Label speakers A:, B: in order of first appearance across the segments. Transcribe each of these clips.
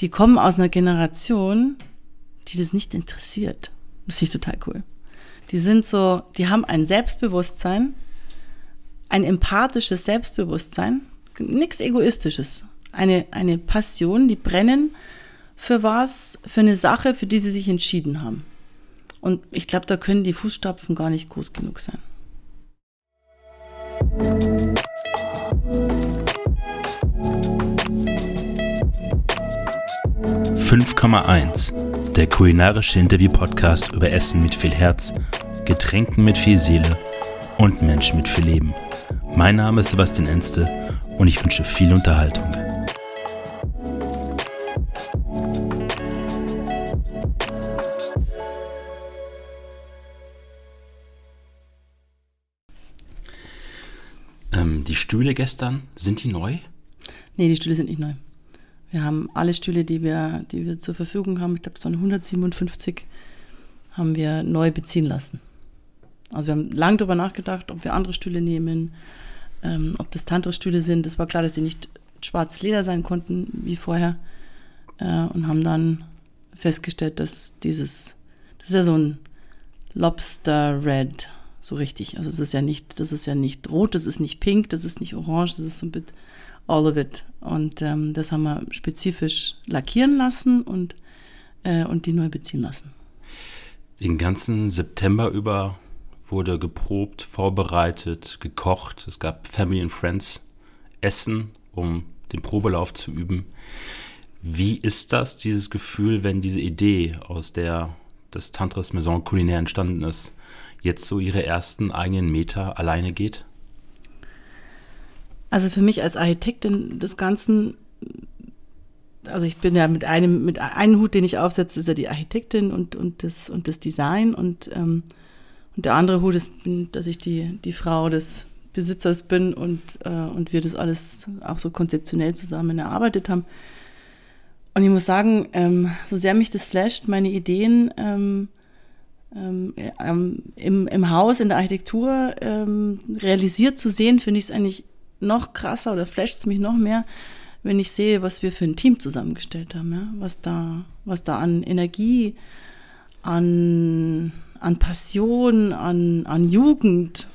A: die kommen aus einer Generation, die das nicht interessiert. Das finde ich total cool. Die sind so, die haben ein Selbstbewusstsein, ein empathisches Selbstbewusstsein, nichts Egoistisches. Eine, eine Passion, die brennen für was, für eine Sache, für die sie sich entschieden haben. Und ich glaube, da können die Fußstapfen gar nicht groß genug sein.
B: 5,1 Der kulinarische Interview-Podcast über Essen mit viel Herz, Getränken mit viel Seele und Menschen mit viel Leben. Mein Name ist Sebastian Enste und ich wünsche viel Unterhaltung. Ähm, die Stühle gestern, sind die neu?
A: Nee, die Stühle sind nicht neu. Wir haben alle Stühle, die wir, die wir zur Verfügung haben, ich glaube, es waren 157, haben wir neu beziehen lassen. Also wir haben lange darüber nachgedacht, ob wir andere Stühle nehmen, ähm, ob das Tantra-Stühle sind. Es war klar, dass sie nicht schwarzes Leder sein konnten wie vorher äh, und haben dann festgestellt, dass dieses, das ist ja so ein Lobster Red, so richtig. Also es ist ja nicht, das ist ja nicht rot, das ist nicht pink, das ist nicht orange, das ist so ein bisschen all of it. Und ähm, das haben wir spezifisch lackieren lassen und, äh, und die neu beziehen lassen.
B: Den ganzen September über wurde geprobt, vorbereitet, gekocht. Es gab Family and Friends Essen, um den Probelauf zu üben. Wie ist das, dieses Gefühl, wenn diese Idee aus der des Tantras Maison Culinaire entstanden ist, jetzt so ihre ersten eigenen Meter alleine geht?
A: Also für mich als Architektin des Ganzen, also ich bin ja mit einem, mit einem Hut, den ich aufsetze, ist ja die Architektin und, und, das, und das Design und, ähm, und der andere Hut ist, dass ich die, die Frau des Besitzers bin und, äh, und wir das alles auch so konzeptionell zusammen erarbeitet haben. Und ich muss sagen, ähm, so sehr mich das flasht, meine Ideen ähm, ähm, im, im Haus, in der Architektur ähm, realisiert zu sehen, finde ich es eigentlich noch krasser oder flasht es mich noch mehr, wenn ich sehe, was wir für ein Team zusammengestellt haben, ja? was, da, was da an Energie, an, an Passion, an, an Jugend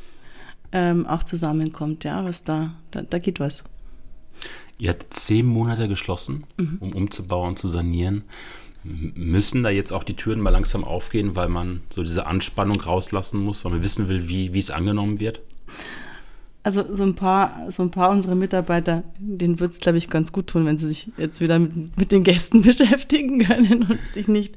A: ähm, auch zusammenkommt, ja, was da, da, da geht was.
B: Ihr habt zehn Monate geschlossen, mhm. um umzubauen, zu sanieren. Müssen da jetzt auch die Türen mal langsam aufgehen, weil man so diese Anspannung rauslassen muss, weil man wissen will, wie, wie es angenommen wird?
A: Also so ein paar, so ein paar unserer Mitarbeiter, denen wird es, glaube ich, ganz gut tun, wenn sie sich jetzt wieder mit, mit den Gästen beschäftigen können und sich nicht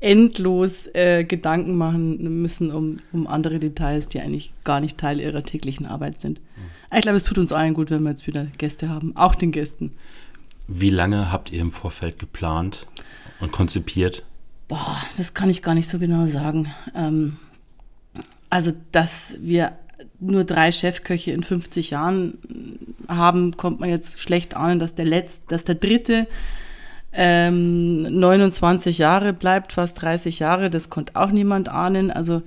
A: endlos äh, Gedanken machen müssen um, um andere Details, die eigentlich gar nicht Teil ihrer täglichen Arbeit sind. Mhm. Ich glaube, es tut uns allen gut, wenn wir jetzt wieder Gäste haben, auch den Gästen.
B: Wie lange habt ihr im Vorfeld geplant und konzipiert?
A: Boah, das kann ich gar nicht so genau sagen. Ähm, also, dass wir nur drei Chefköche in 50 Jahren haben, kommt man jetzt schlecht ahnen, dass der letzte, dass der dritte ähm, 29 Jahre bleibt, fast 30 Jahre. Das konnte auch niemand ahnen. Also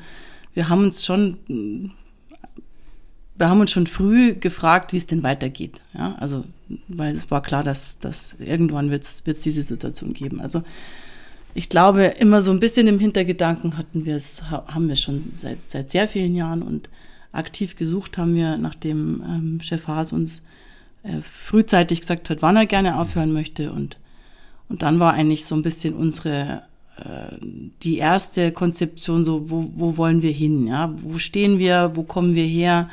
A: wir haben uns schon, wir haben uns schon früh gefragt, wie es denn weitergeht. Ja, also weil es war klar, dass, dass irgendwann wird es diese Situation geben. Also ich glaube, immer so ein bisschen im Hintergedanken hatten wir es, haben wir schon seit, seit sehr vielen Jahren und aktiv gesucht haben wir, nachdem ähm, Chef Haas uns äh, frühzeitig gesagt hat, wann er gerne aufhören möchte. Und, und dann war eigentlich so ein bisschen unsere, äh, die erste Konzeption so, wo, wo wollen wir hin? Ja? Wo stehen wir? Wo kommen wir her?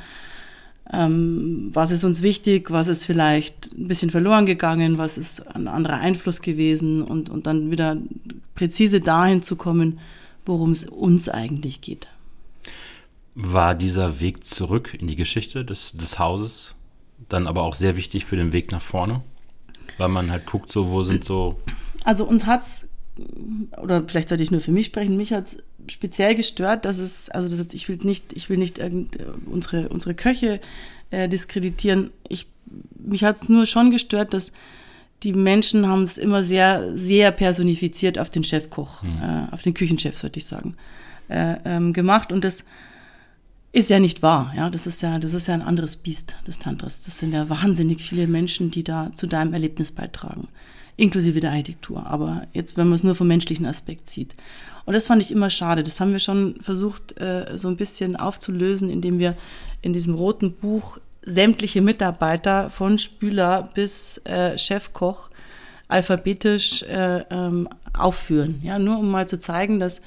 A: Ähm, was ist uns wichtig? Was ist vielleicht ein bisschen verloren gegangen? Was ist ein anderer Einfluss gewesen? Und, und dann wieder präzise dahin zu kommen, worum es uns eigentlich geht
B: war dieser Weg zurück in die Geschichte des, des Hauses dann aber auch sehr wichtig für den Weg nach vorne, weil man halt guckt, so wo sind so.
A: Also uns hat's oder vielleicht sollte ich nur für mich sprechen, mich hat es speziell gestört, dass es, also das, ich will nicht, ich will nicht irgend, unsere, unsere Köche äh, diskreditieren. Ich, mich hat es nur schon gestört, dass die Menschen haben es immer sehr, sehr personifiziert auf den Chefkoch, hm. äh, auf den Küchenchef, sollte ich sagen, äh, ähm, gemacht. Und das ist ja nicht wahr. Ja, das ist ja, das ist ja ein anderes Biest des Tantras. Das sind ja wahnsinnig viele Menschen, die da zu deinem Erlebnis beitragen. inklusive der Architektur. Aber jetzt, wenn man es nur vom menschlichen Aspekt sieht. Und das fand ich immer schade. Das haben wir schon versucht, äh, so ein bisschen aufzulösen, indem wir in diesem roten Buch sämtliche Mitarbeiter von Spüler bis äh, Chefkoch alphabetisch äh, ähm, aufführen. Ja, nur um mal zu zeigen, dass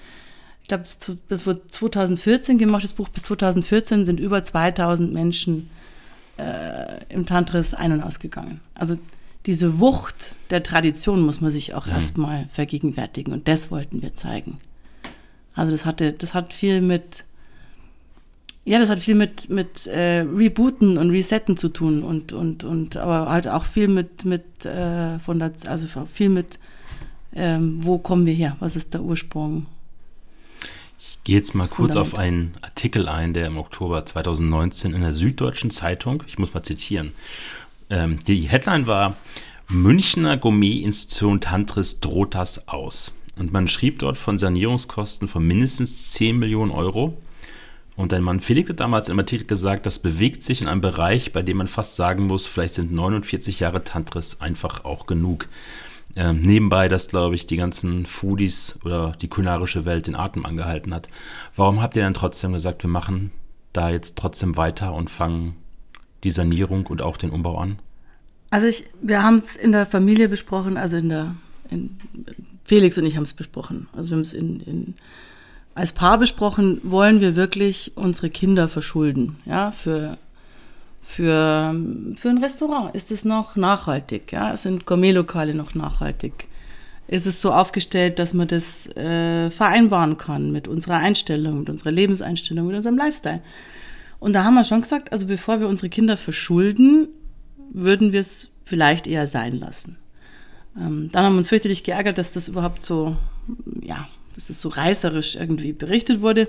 A: ich glaube, das wurde 2014 gemacht, das Buch bis 2014 sind über 2000 Menschen äh, im Tantris ein- und ausgegangen. Also diese Wucht der Tradition muss man sich auch mhm. erstmal vergegenwärtigen und das wollten wir zeigen. Also das hatte, das hat viel mit, ja, das hat viel mit, mit äh, Rebooten und Resetten zu tun und, und, und aber halt auch viel mit, mit äh, von der, also viel mit, ähm, wo kommen wir her? Was ist der Ursprung?
B: Ich gehe jetzt mal kurz auf einen Artikel ein, der im Oktober 2019 in der Süddeutschen Zeitung, ich muss mal zitieren, ähm, die Headline war Münchner Gourmet-Institution Tantris droht das aus. Und man schrieb dort von Sanierungskosten von mindestens 10 Millionen Euro. Und dein Mann Felix hat damals im Artikel gesagt, das bewegt sich in einem Bereich, bei dem man fast sagen muss, vielleicht sind 49 Jahre Tantris einfach auch genug. Ähm, nebenbei, dass, glaube ich, die ganzen Foodies oder die kulinarische Welt den Atem angehalten hat. Warum habt ihr dann trotzdem gesagt, wir machen da jetzt trotzdem weiter und fangen die Sanierung und auch den Umbau an?
A: Also ich, wir haben es in der Familie besprochen, also in der, in, Felix und ich haben es besprochen. Also wir haben es in, in, als Paar besprochen, wollen wir wirklich unsere Kinder verschulden, ja, für, für, für ein Restaurant. Ist es noch nachhaltig, ja? Sind Gourmetlokale noch nachhaltig? Ist es so aufgestellt, dass man das äh, vereinbaren kann mit unserer Einstellung, mit unserer Lebenseinstellung, mit unserem Lifestyle? Und da haben wir schon gesagt, also bevor wir unsere Kinder verschulden, würden wir es vielleicht eher sein lassen. Ähm, dann haben wir uns fürchterlich geärgert, dass das überhaupt so, ja, dass es so reißerisch irgendwie berichtet wurde.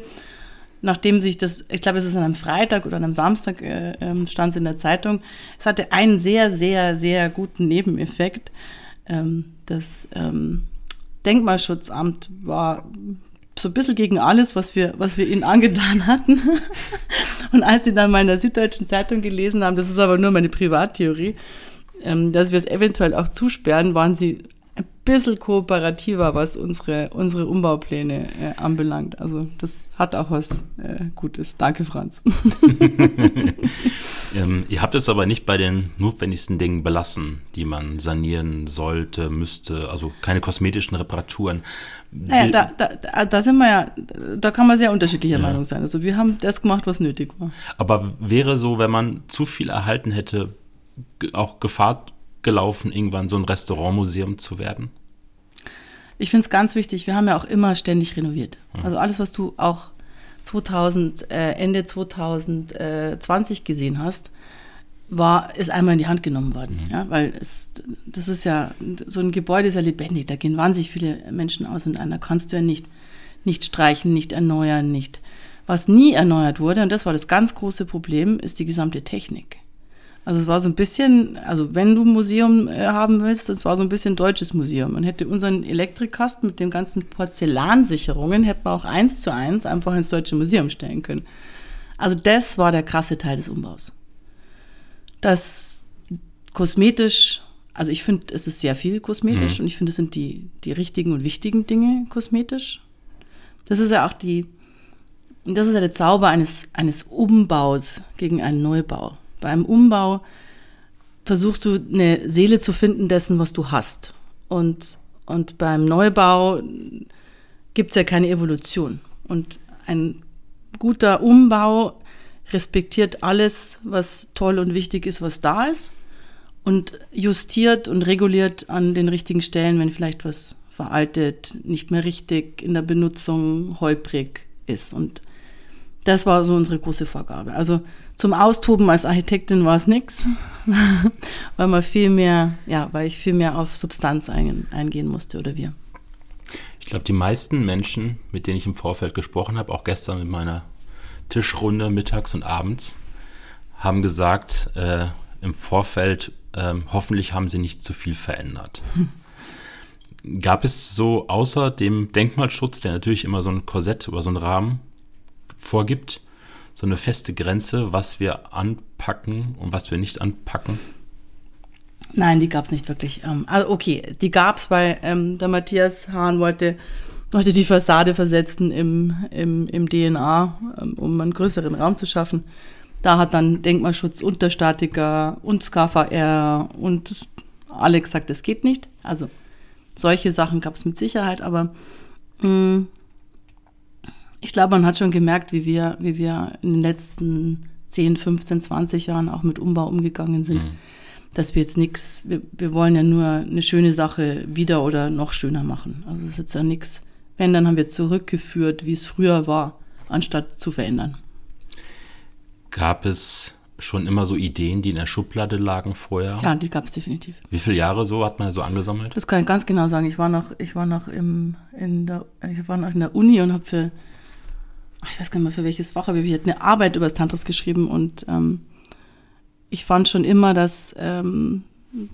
A: Nachdem sich das, ich glaube, es ist an einem Freitag oder an einem Samstag, äh, ähm, stand es in der Zeitung. Es hatte einen sehr, sehr, sehr guten Nebeneffekt. Ähm, das ähm, Denkmalschutzamt war so ein bisschen gegen alles, was wir, was wir ihnen angetan hatten. Und als sie dann mal in der Süddeutschen Zeitung gelesen haben, das ist aber nur meine Privattheorie, ähm, dass wir es eventuell auch zusperren, waren sie bisschen kooperativer, was unsere, unsere Umbaupläne äh, anbelangt. Also das hat auch was äh, Gutes. Danke, Franz.
B: ähm, ihr habt es aber nicht bei den notwendigsten Dingen belassen, die man sanieren sollte, müsste, also keine kosmetischen Reparaturen.
A: Naja, da, da, da sind wir ja, da kann man sehr unterschiedlicher ja. Meinung sein. Also wir haben das gemacht, was nötig war.
B: Aber wäre so, wenn man zu viel erhalten hätte, auch Gefahr gelaufen, irgendwann so ein Restaurantmuseum zu werden?
A: Ich finde es ganz wichtig, wir haben ja auch immer ständig renoviert. Also alles, was du auch 2000, äh, Ende 2020 gesehen hast, war, ist einmal in die Hand genommen worden. Mhm. Ja, weil es, das ist ja, so ein Gebäude ist ja lebendig, da gehen wahnsinnig viele Menschen aus und einer kannst du ja nicht, nicht streichen, nicht erneuern, nicht. Was nie erneuert wurde, und das war das ganz große Problem, ist die gesamte Technik. Also es war so ein bisschen, also wenn du ein Museum äh, haben willst, das war so ein bisschen deutsches Museum. Man hätte unseren Elektrikkasten mit den ganzen Porzellansicherungen, hätte man auch eins zu eins einfach ins Deutsche Museum stellen können. Also das war der krasse Teil des Umbaus. Das kosmetisch, also ich finde, es ist sehr viel kosmetisch mhm. und ich finde, es sind die, die richtigen und wichtigen Dinge kosmetisch. Das ist ja auch die, das ist ja der Zauber eines, eines Umbaus gegen einen Neubau. Beim Umbau versuchst du eine Seele zu finden dessen, was du hast. Und, und beim Neubau gibt es ja keine Evolution. Und ein guter Umbau respektiert alles, was toll und wichtig ist, was da ist und justiert und reguliert an den richtigen Stellen, wenn vielleicht was veraltet, nicht mehr richtig in der Benutzung holprig ist. Und das war so unsere große Vorgabe. Also zum Austoben als Architektin war es nichts, weil man viel mehr, ja, weil ich viel mehr auf Substanz ein, eingehen musste oder wir.
B: Ich glaube, die meisten Menschen, mit denen ich im Vorfeld gesprochen habe, auch gestern mit meiner Tischrunde mittags und abends, haben gesagt äh, im Vorfeld, äh, hoffentlich haben sie nicht zu viel verändert. Gab es so außer dem Denkmalschutz, der natürlich immer so ein Korsett oder so einen Rahmen vorgibt, so eine feste Grenze, was wir anpacken und was wir nicht anpacken?
A: Nein, die gab es nicht wirklich. Ähm, also okay, die gab es, weil ähm, der Matthias Hahn wollte, wollte die Fassade versetzen im, im, im DNA, ähm, um einen größeren Raum zu schaffen. Da hat dann Denkmalschutz und der Statiker und SKVR und Alex gesagt, das geht nicht. Also solche Sachen gab es mit Sicherheit, aber mh, mm, ich glaube, man hat schon gemerkt, wie wir, wie wir in den letzten 10, 15, 20 Jahren auch mit Umbau umgegangen sind. Mhm. Dass wir jetzt nichts, wir, wir wollen ja nur eine schöne Sache wieder oder noch schöner machen. Also es ist jetzt ja nichts. Wenn, dann haben wir zurückgeführt, wie es früher war, anstatt zu verändern.
B: Gab es schon immer so Ideen, die in der Schublade lagen vorher?
A: Ja, die gab es definitiv.
B: Wie viele Jahre so hat man so angesammelt?
A: Das kann ich ganz genau sagen. Ich war noch, ich war noch im, in der, ich war noch in der Uni und habe für ich weiß gar nicht mehr für welches Fach, aber ich hatte eine Arbeit über das Tantris geschrieben und ähm, ich fand schon immer, dass, ähm,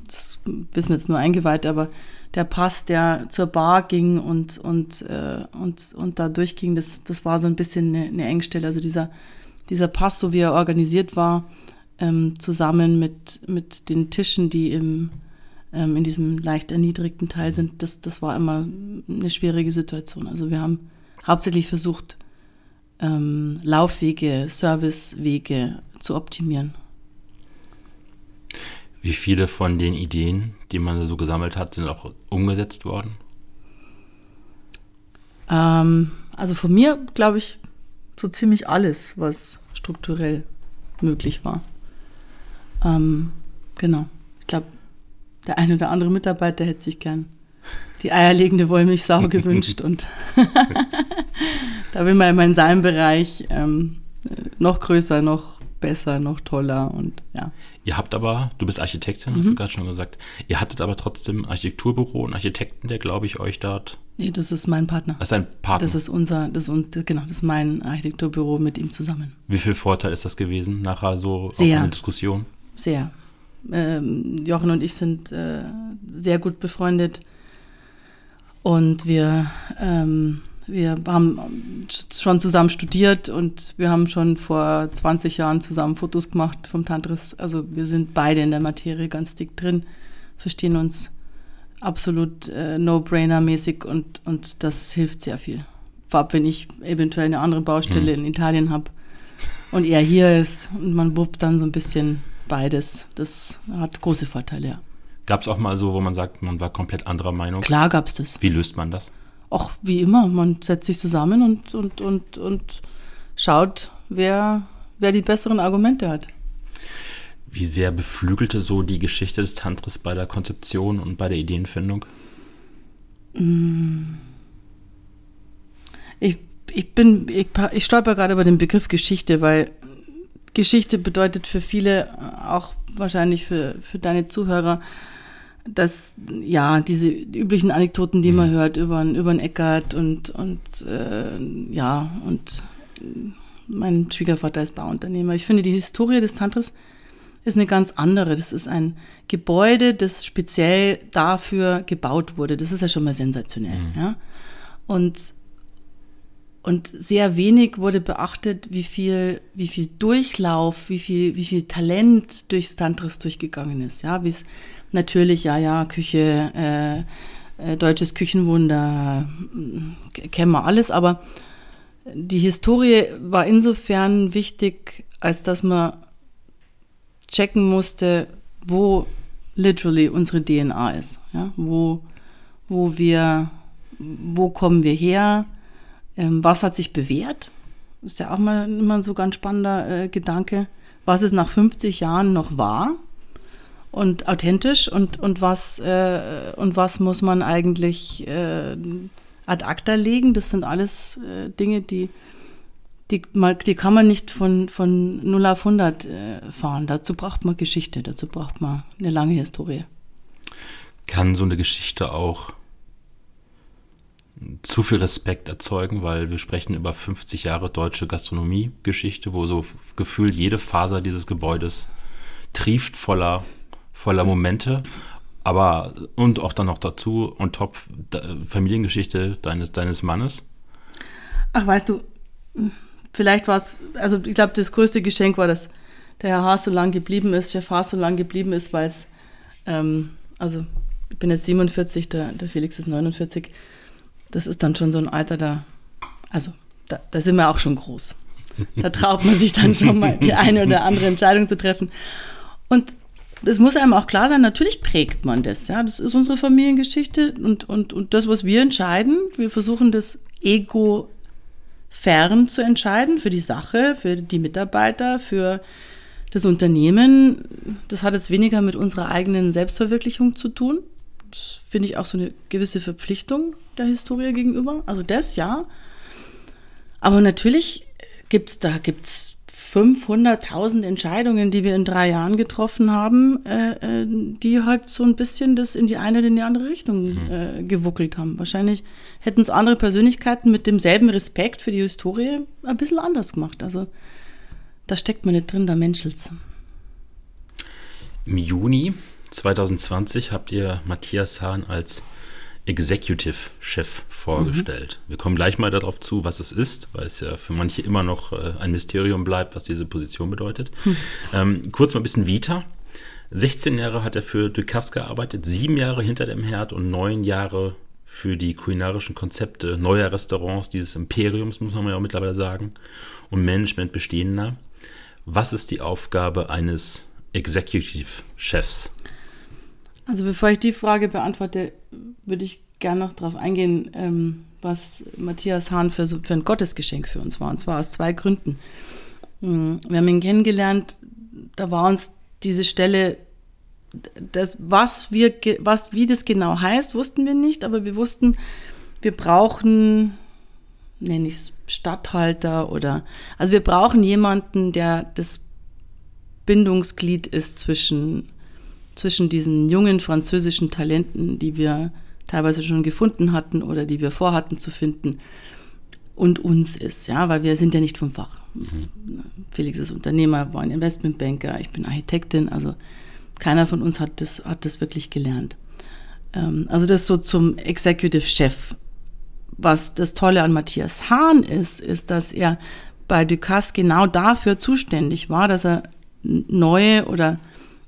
A: das wissen jetzt nur Eingeweihte, aber der Pass, der zur Bar ging und, und, äh, und, und da durchging, das, das war so ein bisschen eine, eine Engstelle. Also dieser, dieser Pass, so wie er organisiert war, ähm, zusammen mit, mit den Tischen, die im, ähm, in diesem leicht erniedrigten Teil sind, das, das war immer eine schwierige Situation. Also wir haben hauptsächlich versucht, ähm, Laufwege, Servicewege zu optimieren.
B: Wie viele von den Ideen, die man so gesammelt hat, sind auch umgesetzt worden?
A: Ähm, also von mir, glaube ich, so ziemlich alles, was strukturell möglich war. Ähm, genau. Ich glaube, der eine oder andere Mitarbeiter hätte sich gern die eierlegende Wollmilchsau gewünscht und da will man immer in seinem Bereich ähm, noch größer, noch besser, noch toller und ja.
B: Ihr habt aber, du bist Architektin, hast mhm. du gerade schon gesagt, ihr hattet aber trotzdem Architekturbüro und Architekten, der glaube ich euch dort.
A: Nee, das ist mein Partner.
B: Das ist ein Partner.
A: Das ist unser, das ist, genau, das ist mein Architekturbüro mit ihm zusammen.
B: Wie viel Vorteil ist das gewesen nachher so
A: Sehr.
B: in Diskussion?
A: Sehr. Ähm, Jochen und ich sind äh, sehr gut befreundet und wir, ähm, wir haben schon zusammen studiert und wir haben schon vor 20 Jahren zusammen Fotos gemacht vom Tantris. Also wir sind beide in der Materie ganz dick drin, verstehen uns absolut äh, No-Brainer-mäßig und, und das hilft sehr viel. Vorab, wenn ich eventuell eine andere Baustelle mhm. in Italien habe und er hier ist und man wuppt dann so ein bisschen beides. Das hat große Vorteile, ja.
B: Gab es auch mal so, wo man sagt, man war komplett anderer Meinung?
A: Klar gab es das.
B: Wie löst man das?
A: Auch wie immer, man setzt sich zusammen und, und, und, und schaut, wer, wer die besseren Argumente hat.
B: Wie sehr beflügelte so die Geschichte des Tantris bei der Konzeption und bei der Ideenfindung?
A: Mm. Ich, ich bin, ich, ich stolper gerade über den Begriff Geschichte, weil Geschichte bedeutet für viele, auch wahrscheinlich für, für deine Zuhörer, dass, ja, diese üblichen Anekdoten, die man mhm. hört über, über einen Eckart und, und äh, ja, und mein Schwiegervater ist Bauunternehmer. Ich finde, die Historie des Tantras ist eine ganz andere. Das ist ein Gebäude, das speziell dafür gebaut wurde. Das ist ja schon mal sensationell. Mhm. Ja? Und, und sehr wenig wurde beachtet, wie viel, wie viel Durchlauf, wie viel, wie viel Talent durchs Tantris durchgegangen ist. Ja, wie es natürlich, ja, ja, Küche, äh, äh, deutsches Küchenwunder, äh, kennen wir alles, aber die Historie war insofern wichtig, als dass man checken musste, wo literally unsere DNA ist, ja, wo, wo wir, wo kommen wir her, ähm, was hat sich bewährt, ist ja auch mal immer so ganz spannender äh, Gedanke, was ist nach 50 Jahren noch wahr, und authentisch und, und, was, äh, und was muss man eigentlich äh, ad acta legen. Das sind alles äh, Dinge, die, die, die kann man nicht von, von 0 auf 100 äh, fahren. Dazu braucht man Geschichte, dazu braucht man eine lange Historie.
B: Kann so eine Geschichte auch zu viel Respekt erzeugen, weil wir sprechen über 50 Jahre deutsche Gastronomie-Geschichte, wo so gefühlt jede Faser dieses Gebäudes trieft voller voller Momente. Aber, und auch dann noch dazu, on top, Familiengeschichte deines, deines Mannes.
A: Ach, weißt du, vielleicht war es, also ich glaube, das größte Geschenk war, dass der Herr Haas so lange geblieben ist, Chef Haas so lange geblieben ist, weil es Ähm, also ich bin jetzt 47, der, der Felix ist 49. Das ist dann schon so ein Alter, da, also da, da sind wir auch schon groß. Da traut man sich dann schon mal, die eine oder andere Entscheidung zu treffen. Und es muss einem auch klar sein, natürlich prägt man das. Ja, das ist unsere Familiengeschichte und, und, und das, was wir entscheiden, wir versuchen das Ego fern zu entscheiden für die Sache, für die Mitarbeiter, für das Unternehmen. Das hat jetzt weniger mit unserer eigenen Selbstverwirklichung zu tun. Finde ich auch so eine gewisse Verpflichtung der Historie gegenüber. Also das, ja. Aber natürlich gibt es da gibt's 500.000 Entscheidungen, die wir in drei Jahren getroffen haben, äh, äh, die halt so ein bisschen das in die eine oder in die andere Richtung mhm. äh, gewuckelt haben. Wahrscheinlich hätten es andere Persönlichkeiten mit demselben Respekt für die Historie ein bisschen anders gemacht. Also da steckt man nicht drin, da menschelt's.
B: Im Juni 2020 habt ihr Matthias Hahn als Executive Chef vorgestellt. Mhm. Wir kommen gleich mal darauf zu, was es ist, weil es ja für manche immer noch äh, ein Mysterium bleibt, was diese Position bedeutet. Mhm. Ähm, kurz mal ein bisschen Vita. 16 Jahre hat er für Ducasse gearbeitet, sieben Jahre hinter dem Herd und neun Jahre für die kulinarischen Konzepte neuer Restaurants, dieses Imperiums, muss man ja auch mittlerweile sagen, und Management bestehender. Was ist die Aufgabe eines Executive Chefs?
A: Also bevor ich die Frage beantworte, würde ich gerne noch darauf eingehen, ähm, was Matthias Hahn für, für ein Gottesgeschenk für uns war. Und zwar aus zwei Gründen. Mm, wir haben ihn kennengelernt, da war uns diese Stelle, das, was wir, was, wie das genau heißt, wussten wir nicht, aber wir wussten, wir brauchen, nenne ich es Stadthalter oder, also wir brauchen jemanden, der das Bindungsglied ist zwischen zwischen diesen jungen französischen Talenten, die wir teilweise schon gefunden hatten oder die wir vorhatten zu finden, und uns ist, ja, weil wir sind ja nicht vom Fach. Mhm. Felix ist Unternehmer, war ein Investmentbanker, ich bin Architektin, also keiner von uns hat das, hat das wirklich gelernt. Ähm, also das so zum Executive Chef. Was das Tolle an Matthias Hahn ist, ist, dass er bei Ducasse genau dafür zuständig war, dass er neue oder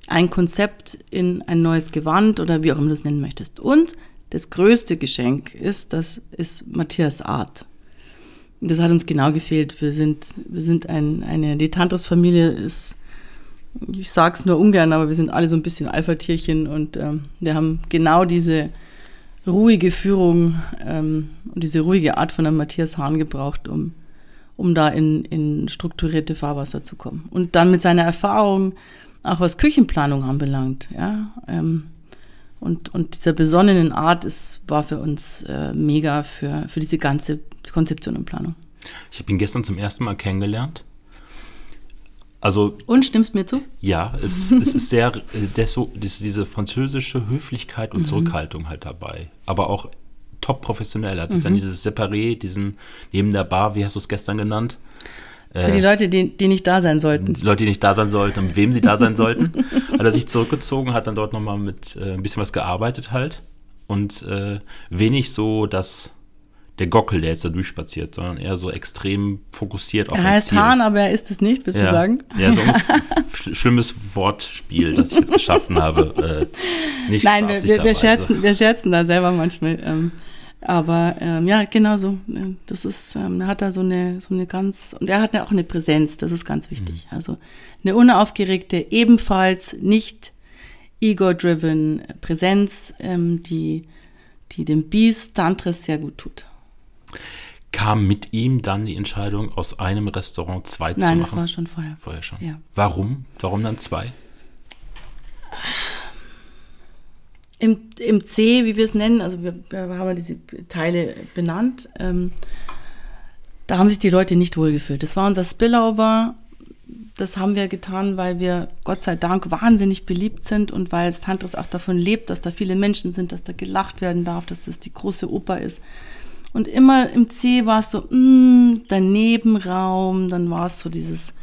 A: ein Konzept in ein neues Gewand oder wie auch immer du es nennen möchtest. Und das größte Geschenk ist, das ist Matthias Art. Das hat uns genau gefehlt. Wir sind, wir sind ein, eine, die Tantros-Familie ist, ich sage es nur ungern, aber wir sind alle so ein bisschen Alpha-Tierchen und ähm, wir haben genau diese ruhige Führung ähm, und diese ruhige Art von einem Matthias Hahn gebraucht, um, um da in, in strukturierte Fahrwasser zu kommen. Und dann mit seiner Erfahrung, auch was Küchenplanung anbelangt, ja. Ähm, und, und dieser besonnenen Art ist, war für uns äh, mega für, für diese ganze Konzeption und Planung.
B: Ich habe ihn gestern zum ersten Mal kennengelernt. Also,
A: und stimmst mir zu?
B: Ja, es, es ist sehr, der so, diese französische Höflichkeit und mhm. Zurückhaltung halt dabei. Aber auch top professionell. Hat sich mhm. dann dieses Separé, diesen neben der Bar, wie hast du es gestern genannt?
A: Für die äh, Leute, die, die nicht da sein sollten.
B: Die Leute, die nicht da sein sollten und mit wem sie da sein sollten. hat er sich zurückgezogen, hat dann dort nochmal mit äh, ein bisschen was gearbeitet halt. Und äh, wenig so, dass der Gockel, der jetzt da durchspaziert, sondern eher so extrem fokussiert
A: auf Er heißt Hahn, aber er ist es nicht, willst
B: ja.
A: du sagen?
B: Ja, so ein sch schlimmes Wortspiel, das ich jetzt geschaffen habe. Äh, nicht
A: Nein, wir, wir, wir, scherzen, wir scherzen da selber manchmal. Ähm, aber ähm, ja, genau so. Das ist, ähm, er hat da so eine, so eine ganz, und er hat ja auch eine Präsenz, das ist ganz wichtig. Mhm. Also eine unaufgeregte, ebenfalls nicht ego-driven Präsenz, ähm, die, die dem Beast Tantris sehr gut tut.
B: Kam mit ihm dann die Entscheidung, aus einem Restaurant zwei Nein, zu machen?
A: Nein, das war schon vorher.
B: Vorher schon. Ja. Warum? Warum dann zwei?
A: Im, Im C, wie wir es nennen, also wir, wir haben diese Teile benannt, ähm, da haben sich die Leute nicht wohlgefühlt. Das war unser Spillover. Das haben wir getan, weil wir Gott sei Dank wahnsinnig beliebt sind und weil es Tantris auch davon lebt, dass da viele Menschen sind, dass da gelacht werden darf, dass das die große Oper ist. Und immer im C war es so, mh, mm, der Nebenraum, dann war es so dieses,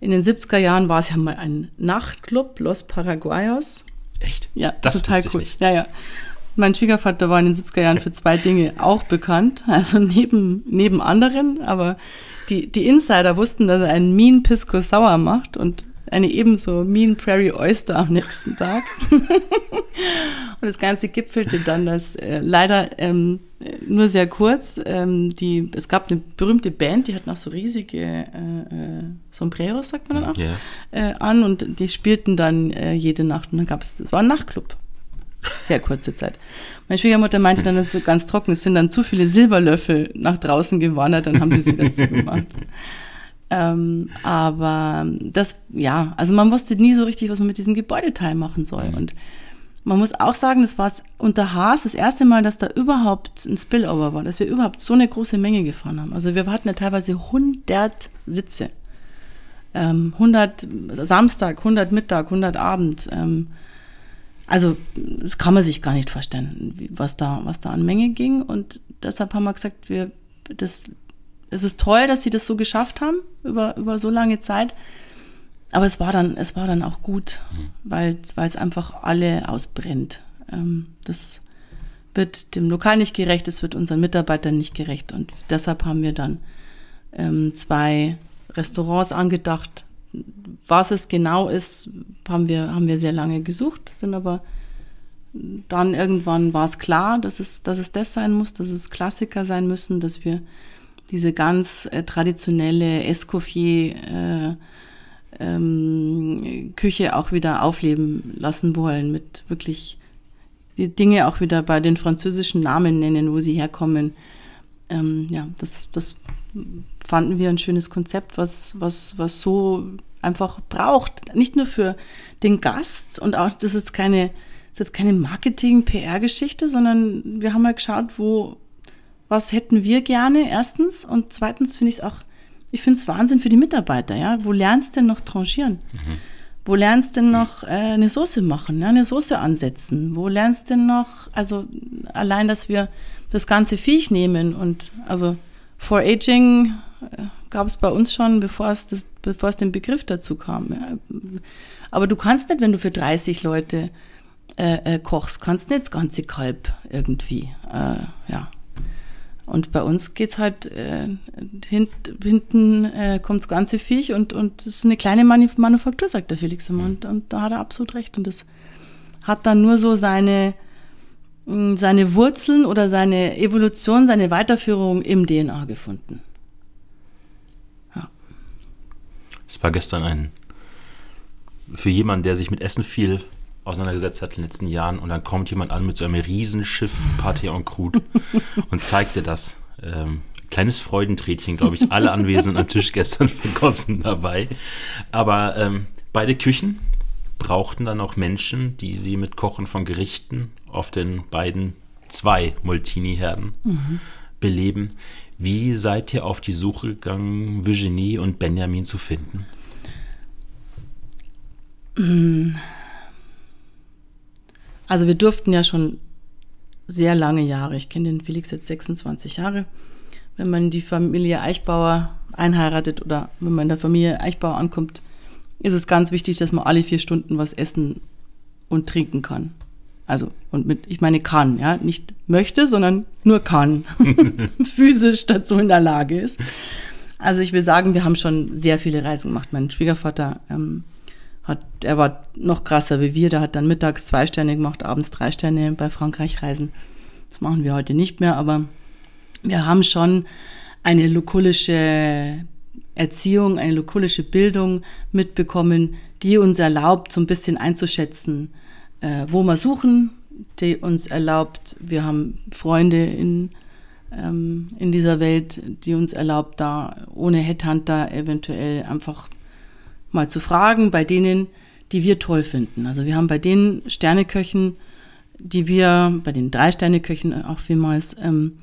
A: in den 70er Jahren war es ja mal ein Nachtclub, Los Paraguayos.
B: Echt?
A: Ja, das total cool. Ja, ja. Mein Schwiegervater war in den 70er Jahren für zwei Dinge auch bekannt, also neben, neben anderen, aber die, die Insider wussten, dass er einen Mean Pisco Sauer macht und eine ebenso Mean Prairie Oyster am nächsten Tag. und das Ganze gipfelte dann, dass äh, leider ähm, nur sehr kurz, ähm, die, es gab eine berühmte Band, die hat noch so riesige äh, äh, Sombreros, sagt man dann auch,
B: Ja.
A: äh, an und die spielten dann äh, jede Nacht und dann gab es, es war ein Nachtclub. Sehr kurze Zeit. Meine Schwiegermutter meinte dann so ganz trocken, es sind dann zu viele Silberlöffel nach draußen gewandert, dann haben sie es wieder zugemacht. Ähm, aber das, ja, also man wusste nie so richtig, was man mit diesem Gebäudeteil machen soll. Und man muss auch sagen, das war unter Haas das erste Mal, dass da überhaupt ein Spillover war, dass wir überhaupt so eine große Menge gefahren haben. Also wir hatten ja teilweise 100 Sitze. Ähm, 100 Samstag, 100 Mittag, 100 Abend. Ähm, also das kann man sich gar nicht vorstellen, was da, was da an Menge ging. Und deshalb haben wir gesagt, wir, das, es ist toll, dass sie das so geschafft haben über, über so lange Zeit. Aber es war dann, es war dann auch gut, weil, weil es einfach alle ausbrennt. Ähm, das wird dem Lokal nicht gerecht, es wird unseren Mitarbeitern nicht gerecht. Und deshalb haben wir dann ähm, zwei Restaurants angedacht. Was es genau ist, haben wir, haben wir sehr lange gesucht, sind aber dann irgendwann war es klar, dass es, dass es das sein muss, dass es Klassiker sein müssen, dass wir diese ganz äh, traditionelle Escoffier äh, ähm, Küche auch wieder aufleben lassen wollen, mit wirklich die Dinge auch wieder bei den französischen Namen nennen, wo sie herkommen. Ähm, ja, das, das fanden wir ein schönes Konzept, was, was, was so einfach braucht. Nicht nur für den Gast und auch, das ist keine, das ist jetzt keine Marketing-PR-Geschichte, sondern wir haben mal geschaut, wo, was hätten wir gerne, erstens. Und zweitens finde ich es auch, ich finde es Wahnsinn für die Mitarbeiter, ja. Wo lernst denn noch tranchieren? Wo lernst denn noch äh, eine Soße machen, ja? eine Soße ansetzen? Wo lernst denn noch, also allein, dass wir das ganze Viech nehmen und also For Aging äh, gab es bei uns schon, bevor es, das, bevor es den Begriff dazu kam. Ja. Aber du kannst nicht, wenn du für 30 Leute äh, äh, kochst, kannst nicht das ganze Kalb irgendwie, äh, ja. Und bei uns geht's halt, äh, hint, hinten äh, kommt das ganze Viech und, und das ist eine kleine Manu Manufaktur, sagt der Felix immer. Und, und da hat er absolut recht. Und das hat dann nur so seine, mh, seine Wurzeln oder seine Evolution, seine Weiterführung im DNA gefunden.
B: Es war gestern ein, für jemanden, der sich mit Essen viel auseinandergesetzt hat in den letzten Jahren und dann kommt jemand an mit so einem Riesenschiff Pâté en Croûte und zeigt dir das. Ähm, kleines Freudenträdchen, glaube ich, alle Anwesenden am Tisch gestern vergossen dabei. Aber ähm, beide Küchen brauchten dann auch Menschen, die sie mit Kochen von Gerichten auf den beiden zwei Moltini-Herden beleben. Wie seid ihr auf die Suche gegangen, Virginie und Benjamin zu finden?
A: Also wir durften ja schon sehr lange Jahre, ich kenne den Felix jetzt 26 Jahre, wenn man die Familie Eichbauer einheiratet oder wenn man in der Familie Eichbauer ankommt, ist es ganz wichtig, dass man alle vier Stunden was essen und trinken kann. Also, und mit, ich meine kann, ja, nicht möchte, sondern nur kann. Physisch dazu in der Lage ist. Also ich will sagen, wir haben schon sehr viele Reisen gemacht. Mein Schwiegervater ähm, hat, er war noch krasser wie wir, der hat dann mittags zwei Sterne gemacht, abends drei Sterne bei Frankreich reisen. Das machen wir heute nicht mehr, aber wir haben schon eine lokulische Erziehung, eine lokulische Bildung mitbekommen, die uns erlaubt, so ein bisschen einzuschätzen, äh, wo wir suchen, die uns erlaubt, wir haben Freunde in, ähm, in dieser Welt, die uns erlaubt, da ohne Headhunter eventuell einfach mal zu fragen bei denen, die wir toll finden. Also wir haben bei den Sterneköchen, die wir, bei den drei Sterneköchen auch vielmals, ähm,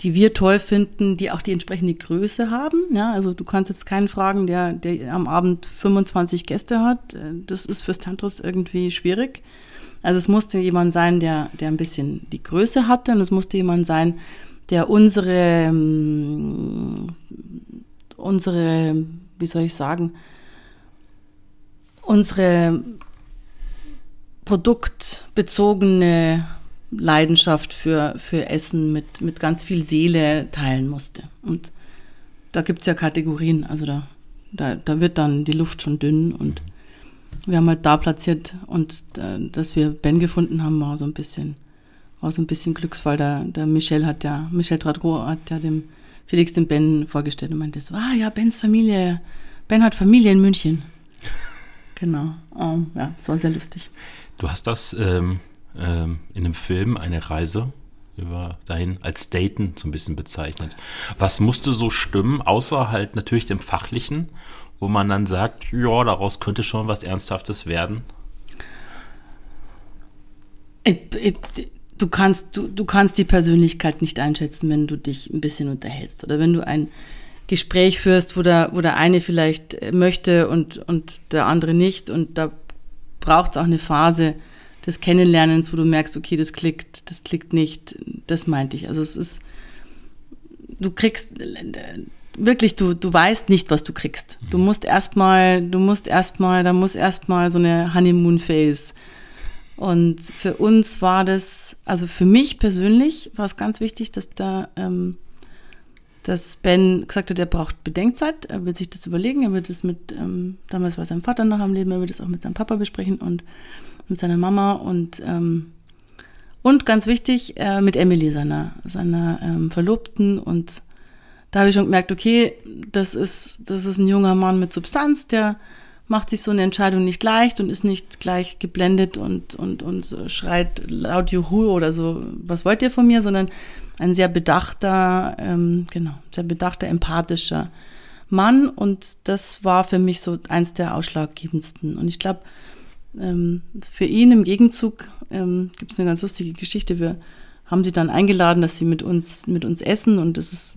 A: die wir toll finden, die auch die entsprechende Größe haben. Ja, also du kannst jetzt keinen fragen, der, der am Abend 25 Gäste hat. Das ist fürs Tantris irgendwie schwierig. Also es musste jemand sein, der, der ein bisschen die Größe hatte und es musste jemand sein, der unsere, unsere, wie soll ich sagen, unsere produktbezogene Leidenschaft für, für Essen mit, mit ganz viel Seele teilen musste. Und da gibt es ja Kategorien. Also da Da, da wird dann die Luft schon dünn und wir haben halt da platziert und äh, dass wir Ben gefunden haben, war so ein bisschen, war so ein bisschen Glücksfall. Der, der Michel hat ja, Michel Tradro hat ja dem Felix den Ben vorgestellt und meinte so, ah ja, Bens Familie, Ben hat Familie in München. Genau, um, ja, es war sehr lustig.
B: Du hast das ähm, ähm, in einem Film, eine Reise über dahin als Daten so ein bisschen bezeichnet. Was musste so stimmen, außer halt natürlich dem Fachlichen, wo man dann sagt, ja, daraus könnte schon was Ernsthaftes werden?
A: Du kannst, du, du kannst die Persönlichkeit nicht einschätzen, wenn du dich ein bisschen unterhältst. Oder wenn du ein Gespräch führst, wo der, wo der eine vielleicht möchte und, und der andere nicht. Und da braucht es auch eine Phase, des Kennenlernens, wo du merkst, okay, das klickt, das klickt nicht, das meinte ich. Also es ist, du kriegst wirklich, du, du weißt nicht, was du kriegst. Du mhm. musst erstmal, du musst erstmal, da muss erstmal so eine Honeymoon-Phase. Und für uns war das, also für mich persönlich war es ganz wichtig, dass da, ähm, dass Ben gesagt hat, er braucht Bedenkzeit, er will sich das überlegen, er wird es mit, ähm, damals war sein Vater noch am Leben, er wird es auch mit seinem Papa besprechen und mit seiner Mama. Und, ähm, und ganz wichtig, äh, mit Emily, seiner, seiner ähm, Verlobten. Und da habe ich schon gemerkt, okay, das ist, das ist ein junger Mann mit Substanz, der macht sich so eine Entscheidung nicht leicht und ist nicht gleich geblendet und, und, und schreit laut Juhu oder so, was wollt ihr von mir, sondern ein sehr bedachter, ähm, genau, sehr bedachter, empathischer Mann. Und das war für mich so eins der ausschlaggebendsten. Und ich glaube, ähm, für ihn im Gegenzug ähm, gibt es eine ganz lustige Geschichte. Wir haben sie dann eingeladen, dass sie mit uns, mit uns essen und das ist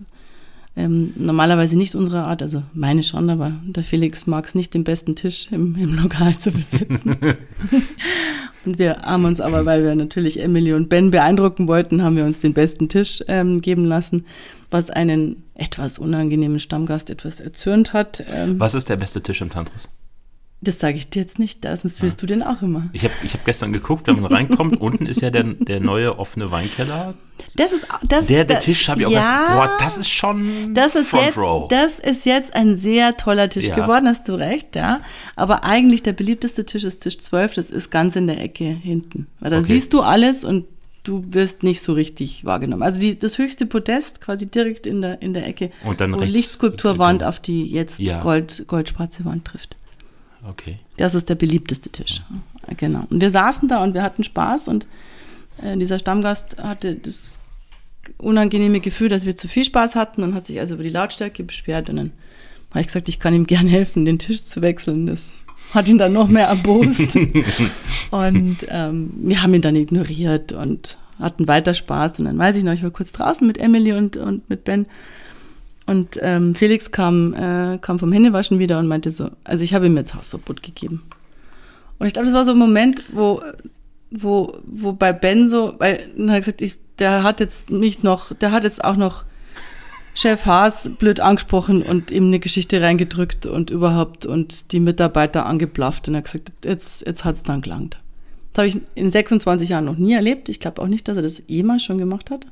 A: ähm, normalerweise nicht unsere Art, also meine schon, aber der Felix mag es nicht, den besten Tisch im, im Lokal zu besetzen. und wir haben uns aber, weil wir natürlich Emily und Ben beeindrucken wollten, haben wir uns den besten Tisch ähm, geben lassen, was einen etwas unangenehmen Stammgast etwas erzürnt hat.
B: Ähm, was ist der beste Tisch im Tantris?
A: Das sage ich dir jetzt nicht, da sonst willst ja. du den auch immer.
B: Ich habe ich hab gestern geguckt, wenn man reinkommt, unten ist ja der, der neue offene Weinkeller.
A: Das ist das,
B: der, der Tisch habe ich ja, auch gedacht, boah, das ist schon
A: das ist Front jetzt, Row. Das ist jetzt ein sehr toller Tisch ja. geworden, hast du recht, ja. Aber eigentlich der beliebteste Tisch ist Tisch 12, das ist ganz in der Ecke hinten. Weil da okay. siehst du alles und du wirst nicht so richtig wahrgenommen. Also die, das höchste Podest quasi direkt in der, in der Ecke,
B: und dann
A: wo
B: rechts,
A: Lichtskulpturwand auf die jetzt ja. Gold, goldschwarze Wand trifft.
B: Okay.
A: Das ist der beliebteste Tisch. Genau. Und wir saßen da und wir hatten Spaß und äh, dieser Stammgast hatte das unangenehme Gefühl, dass wir zu viel Spaß hatten und hat sich also über die Lautstärke beschwert und dann habe ich gesagt, ich kann ihm gern helfen, den Tisch zu wechseln. Das hat ihn dann noch mehr erbost. und ähm, wir haben ihn dann ignoriert und hatten weiter Spaß. Und dann weiß ich noch, ich war kurz draußen mit Emily und, und mit Ben und ähm, Felix kam, äh, kam vom Händewaschen wieder und meinte so, also ich habe ihm jetzt Hausverbot gegeben. Und ich glaube, das war so ein Moment, wo, wo, wo bei Ben so, weil er hat gesagt, ich, der hat jetzt nicht noch, der hat jetzt auch noch Chef Haas blöd angesprochen und ihm eine Geschichte reingedrückt und überhaupt und die Mitarbeiter angeblafft und er hat gesagt, jetzt, jetzt hat's dann gelangt. Das habe ich in 26 Jahren noch nie erlebt. Ich glaube auch nicht, dass er das jemals schon gemacht hat.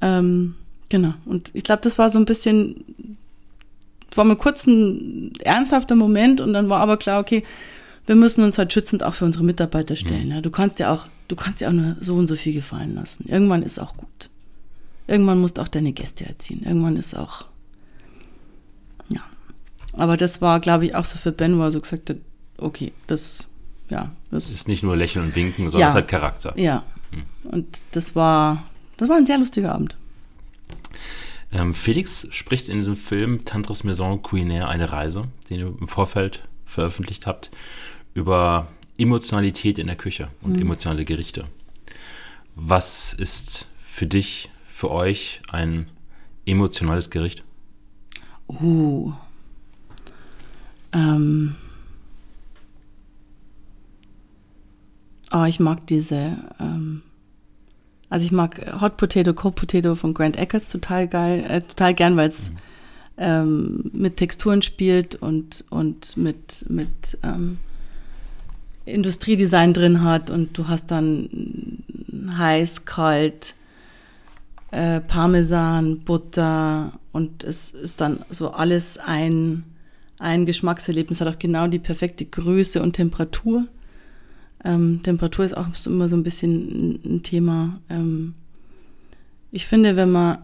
A: Ähm, Genau. Und ich glaube, das war so ein bisschen, war mal kurz ein ernsthafter Moment und dann war aber klar, okay, wir müssen uns halt schützend auch für unsere Mitarbeiter stellen. Mhm. Ja. Du kannst ja auch, du kannst ja auch nur so und so viel gefallen lassen. Irgendwann ist auch gut. Irgendwann musst du auch deine Gäste erziehen. Irgendwann ist auch, ja. Aber das war, glaube ich, auch so für Ben, wo er so gesagt hat, okay, das, ja. Das
B: ist nicht nur lächeln und winken, sondern
A: ja,
B: es hat Charakter.
A: Ja. Mhm. Und das war, das war ein sehr lustiger Abend.
B: Ähm, Felix spricht in diesem Film Tantris Maison Culinaire eine Reise, den ihr im Vorfeld veröffentlicht habt, über Emotionalität in der Küche und mhm. emotionale Gerichte. Was ist für dich, für euch ein emotionales Gericht?
A: Uh. Ähm. Oh, ich mag diese ähm, also ich mag Hot Potato, Cold Potato von Grant Eckers total geil, äh, total gern, weil es mhm. ähm, mit Texturen spielt und, und mit, mit ähm, Industriedesign drin hat und du hast dann heiß, kalt, äh, Parmesan, Butter und es ist dann so alles ein, ein Geschmackserlebnis hat auch genau die perfekte Größe und Temperatur. Ähm, Temperatur ist auch immer so ein bisschen ein Thema. Ähm, ich finde, wenn man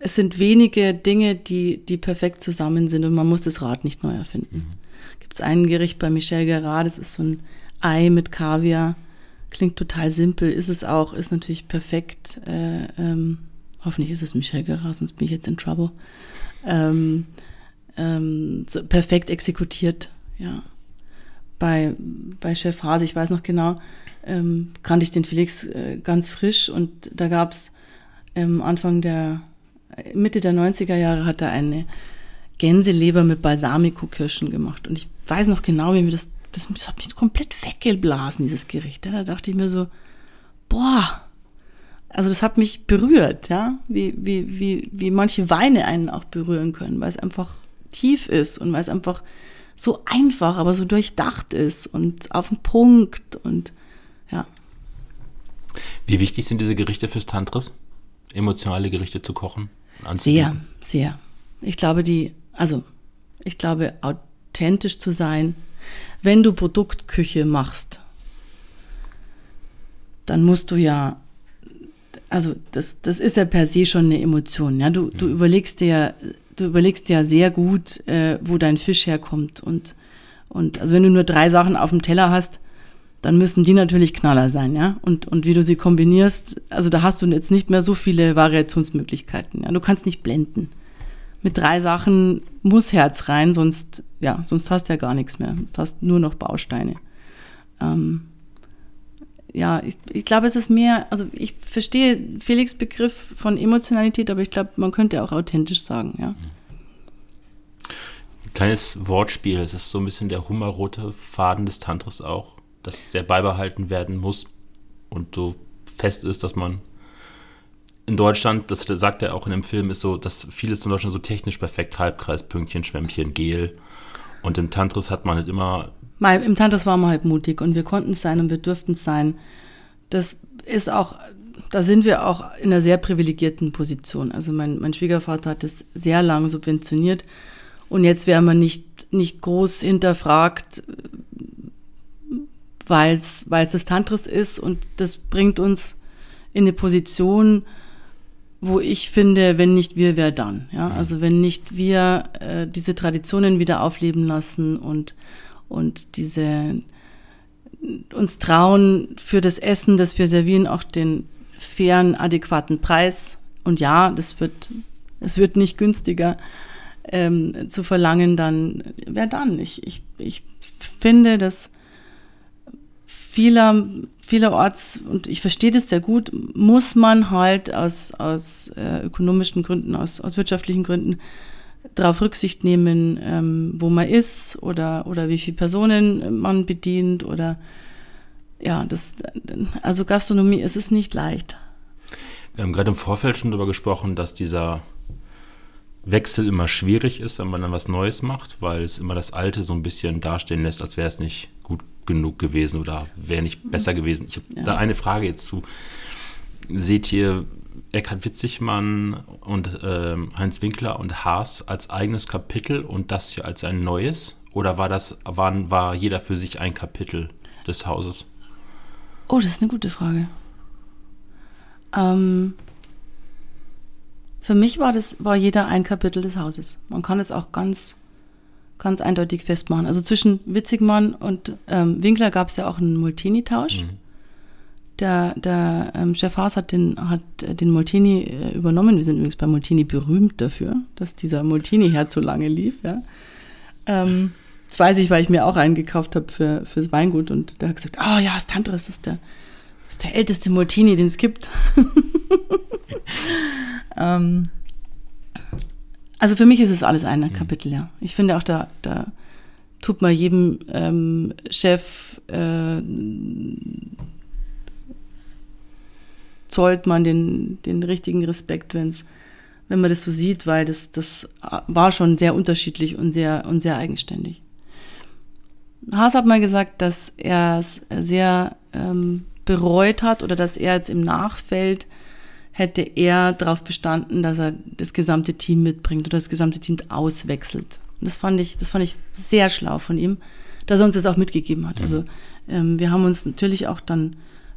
A: es sind wenige Dinge, die, die perfekt zusammen sind und man muss das Rad nicht neu erfinden. Mhm. Gibt es ein Gericht bei Michel Gerard, das ist so ein Ei mit Kaviar. Klingt total simpel, ist es auch, ist natürlich perfekt. Äh, ähm, hoffentlich ist es Michel Gerard, sonst bin ich jetzt in Trouble. Ähm, ähm, so perfekt exekutiert, ja. Bei, bei Chef Hase, ich weiß noch genau, ähm, kannte ich den Felix äh, ganz frisch und da gab es ähm, Anfang der Mitte der 90er Jahre hat er eine Gänseleber mit Balsamico-Kirschen gemacht. Und ich weiß noch genau, wie mir das, das, das hat mich komplett weggeblasen, dieses Gericht. Da dachte ich mir so, boah, also das hat mich berührt, ja, wie, wie, wie, wie manche Weine einen auch berühren können, weil es einfach tief ist und weil es einfach so einfach, aber so durchdacht ist und auf den Punkt und ja.
B: Wie wichtig sind diese Gerichte fürs Tantris? Emotionale Gerichte zu kochen?
A: Sehr, sehr. Ich glaube, die, also ich glaube, authentisch zu sein, wenn du Produktküche machst, dann musst du ja, also das, das ist ja per se schon eine Emotion. Ja, du, du mhm. überlegst dir, du überlegst dir sehr gut, äh, wo dein Fisch herkommt und und also wenn du nur drei Sachen auf dem Teller hast, dann müssen die natürlich Knaller sein, ja. Und, und wie du sie kombinierst, also da hast du jetzt nicht mehr so viele Variationsmöglichkeiten. Ja? Du kannst nicht blenden. Mit drei Sachen muss Herz rein, sonst, ja, sonst hast du ja gar nichts mehr. Sonst hast du nur noch Bausteine. Ähm, ja, ich, ich glaube, es ist mehr, also ich verstehe Felix Begriff von Emotionalität, aber ich glaube, man könnte auch authentisch sagen, ja.
B: Kleines Wortspiel, es ist so ein bisschen der hummerrote Faden des Tantras auch dass der beibehalten werden muss und so fest ist, dass man in Deutschland, das sagt er auch in dem Film, ist so, dass vieles in Deutschland so technisch perfekt, Halbkreis, Pünktchen, Schwämmchen, Gel. Und im Tantris hat man halt immer.
A: Mal, Im Tantris waren wir halt mutig und wir konnten es sein und wir durften es sein. Das ist auch, da sind wir auch in einer sehr privilegierten Position. Also mein, mein Schwiegervater hat es sehr lange subventioniert und jetzt wäre man nicht, nicht groß hinterfragt, weil es das Tantris ist und das bringt uns in eine Position, wo ich finde, wenn nicht wir, wer dann? Ja, also wenn nicht wir äh, diese Traditionen wieder aufleben lassen und und diese uns trauen für das Essen, das wir servieren, auch den fairen, adäquaten Preis. Und ja, das wird, es wird nicht günstiger ähm, zu verlangen, dann wer dann? Ich, ich, ich finde, dass vieler, vielerorts, und ich verstehe das sehr gut, muss man halt aus, aus äh, ökonomischen Gründen, aus, aus wirtschaftlichen Gründen darauf Rücksicht nehmen, ähm, wo man ist oder, oder wie viele Personen man bedient oder ja, das, also Gastronomie ist es nicht leicht.
B: Wir haben gerade im Vorfeld schon darüber gesprochen, dass dieser Wechsel immer schwierig ist, wenn man dann was Neues macht, weil es immer das Alte so ein bisschen dastehen lässt, als wäre es nicht gut genug gewesen oder wäre nicht besser gewesen. Ich habe ja. da eine Frage jetzt zu. Seht ihr Eckhard Witzigmann und ähm, Heinz Winkler und Haas als eigenes Kapitel und das hier als ein neues? Oder war das, waren, war jeder für sich ein Kapitel des Hauses?
A: Oh, das ist eine gute Frage. Ähm, für mich war das, war jeder ein Kapitel des Hauses. Man kann es auch ganz ganz eindeutig festmachen. Also zwischen Witzigmann und ähm, Winkler gab es ja auch einen Molteni-Tausch. Mhm. Der, der ähm, Chef Haas hat den, hat den Molteni äh, übernommen. Wir sind übrigens bei Molteni berühmt dafür, dass dieser Molteni-Herd so lange lief. Ja. Ähm, das weiß ich, weil ich mir auch einen gekauft habe für, fürs Weingut und der hat gesagt, oh ja, das Tantris ist der, ist der älteste Molteni, den es gibt. ähm, also für mich ist es alles ein mhm. Kapitel, ja. Ich finde auch, da, da tut man jedem ähm, Chef, äh, zollt man den, den richtigen Respekt, wenn's, wenn man das so sieht, weil das, das war schon sehr unterschiedlich und sehr, und sehr eigenständig. Haas hat mal gesagt, dass er es sehr ähm, bereut hat oder dass er jetzt im Nachfeld hätte er darauf bestanden, dass er das gesamte Team mitbringt oder das gesamte Team auswechselt. Und das fand ich, das fand ich sehr schlau von ihm, dass er uns das auch mitgegeben hat. Mhm. Also ähm, wir haben uns natürlich auch dann,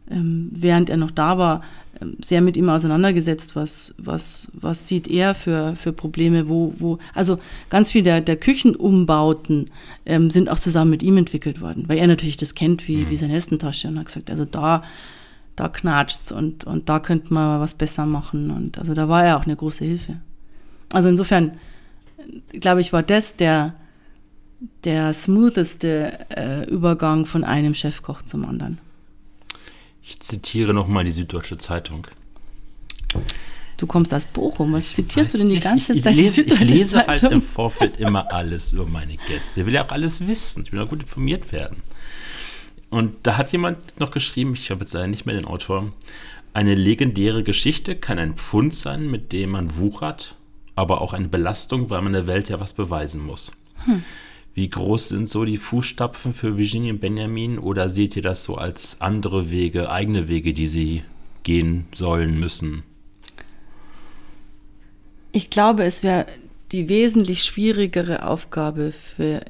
A: ähm, während er noch da war, ähm, sehr mit ihm auseinandergesetzt, was, was, was sieht er für, für Probleme, wo, wo, also ganz viel der, der Küchenumbauten ähm, sind auch zusammen mit ihm entwickelt worden, weil er natürlich das kennt wie, mhm. wie seine Hestentasche und hat gesagt, also da, da knatscht's und, und da könnte man was besser machen und also da war er auch eine große Hilfe. Also insofern, glaube ich, war das der, der smootheste äh, Übergang von einem Chefkoch zum anderen.
B: Ich zitiere nochmal die Süddeutsche Zeitung.
A: Du kommst aus Bochum, was ich zitierst du denn die ganze
B: ich, ich,
A: Zeit?
B: Lese, ich lese halt im Vorfeld immer alles über meine Gäste. Ich will ja auch alles wissen. Ich will auch gut informiert werden. Und da hat jemand noch geschrieben, ich habe jetzt leider nicht mehr den Autor, eine legendäre Geschichte kann ein Pfund sein, mit dem man wuchert, aber auch eine Belastung, weil man der Welt ja was beweisen muss. Hm. Wie groß sind so die Fußstapfen für Virginie und Benjamin oder seht ihr das so als andere Wege, eigene Wege, die sie gehen sollen, müssen?
A: Ich glaube, es wäre die wesentlich schwierigere Aufgabe für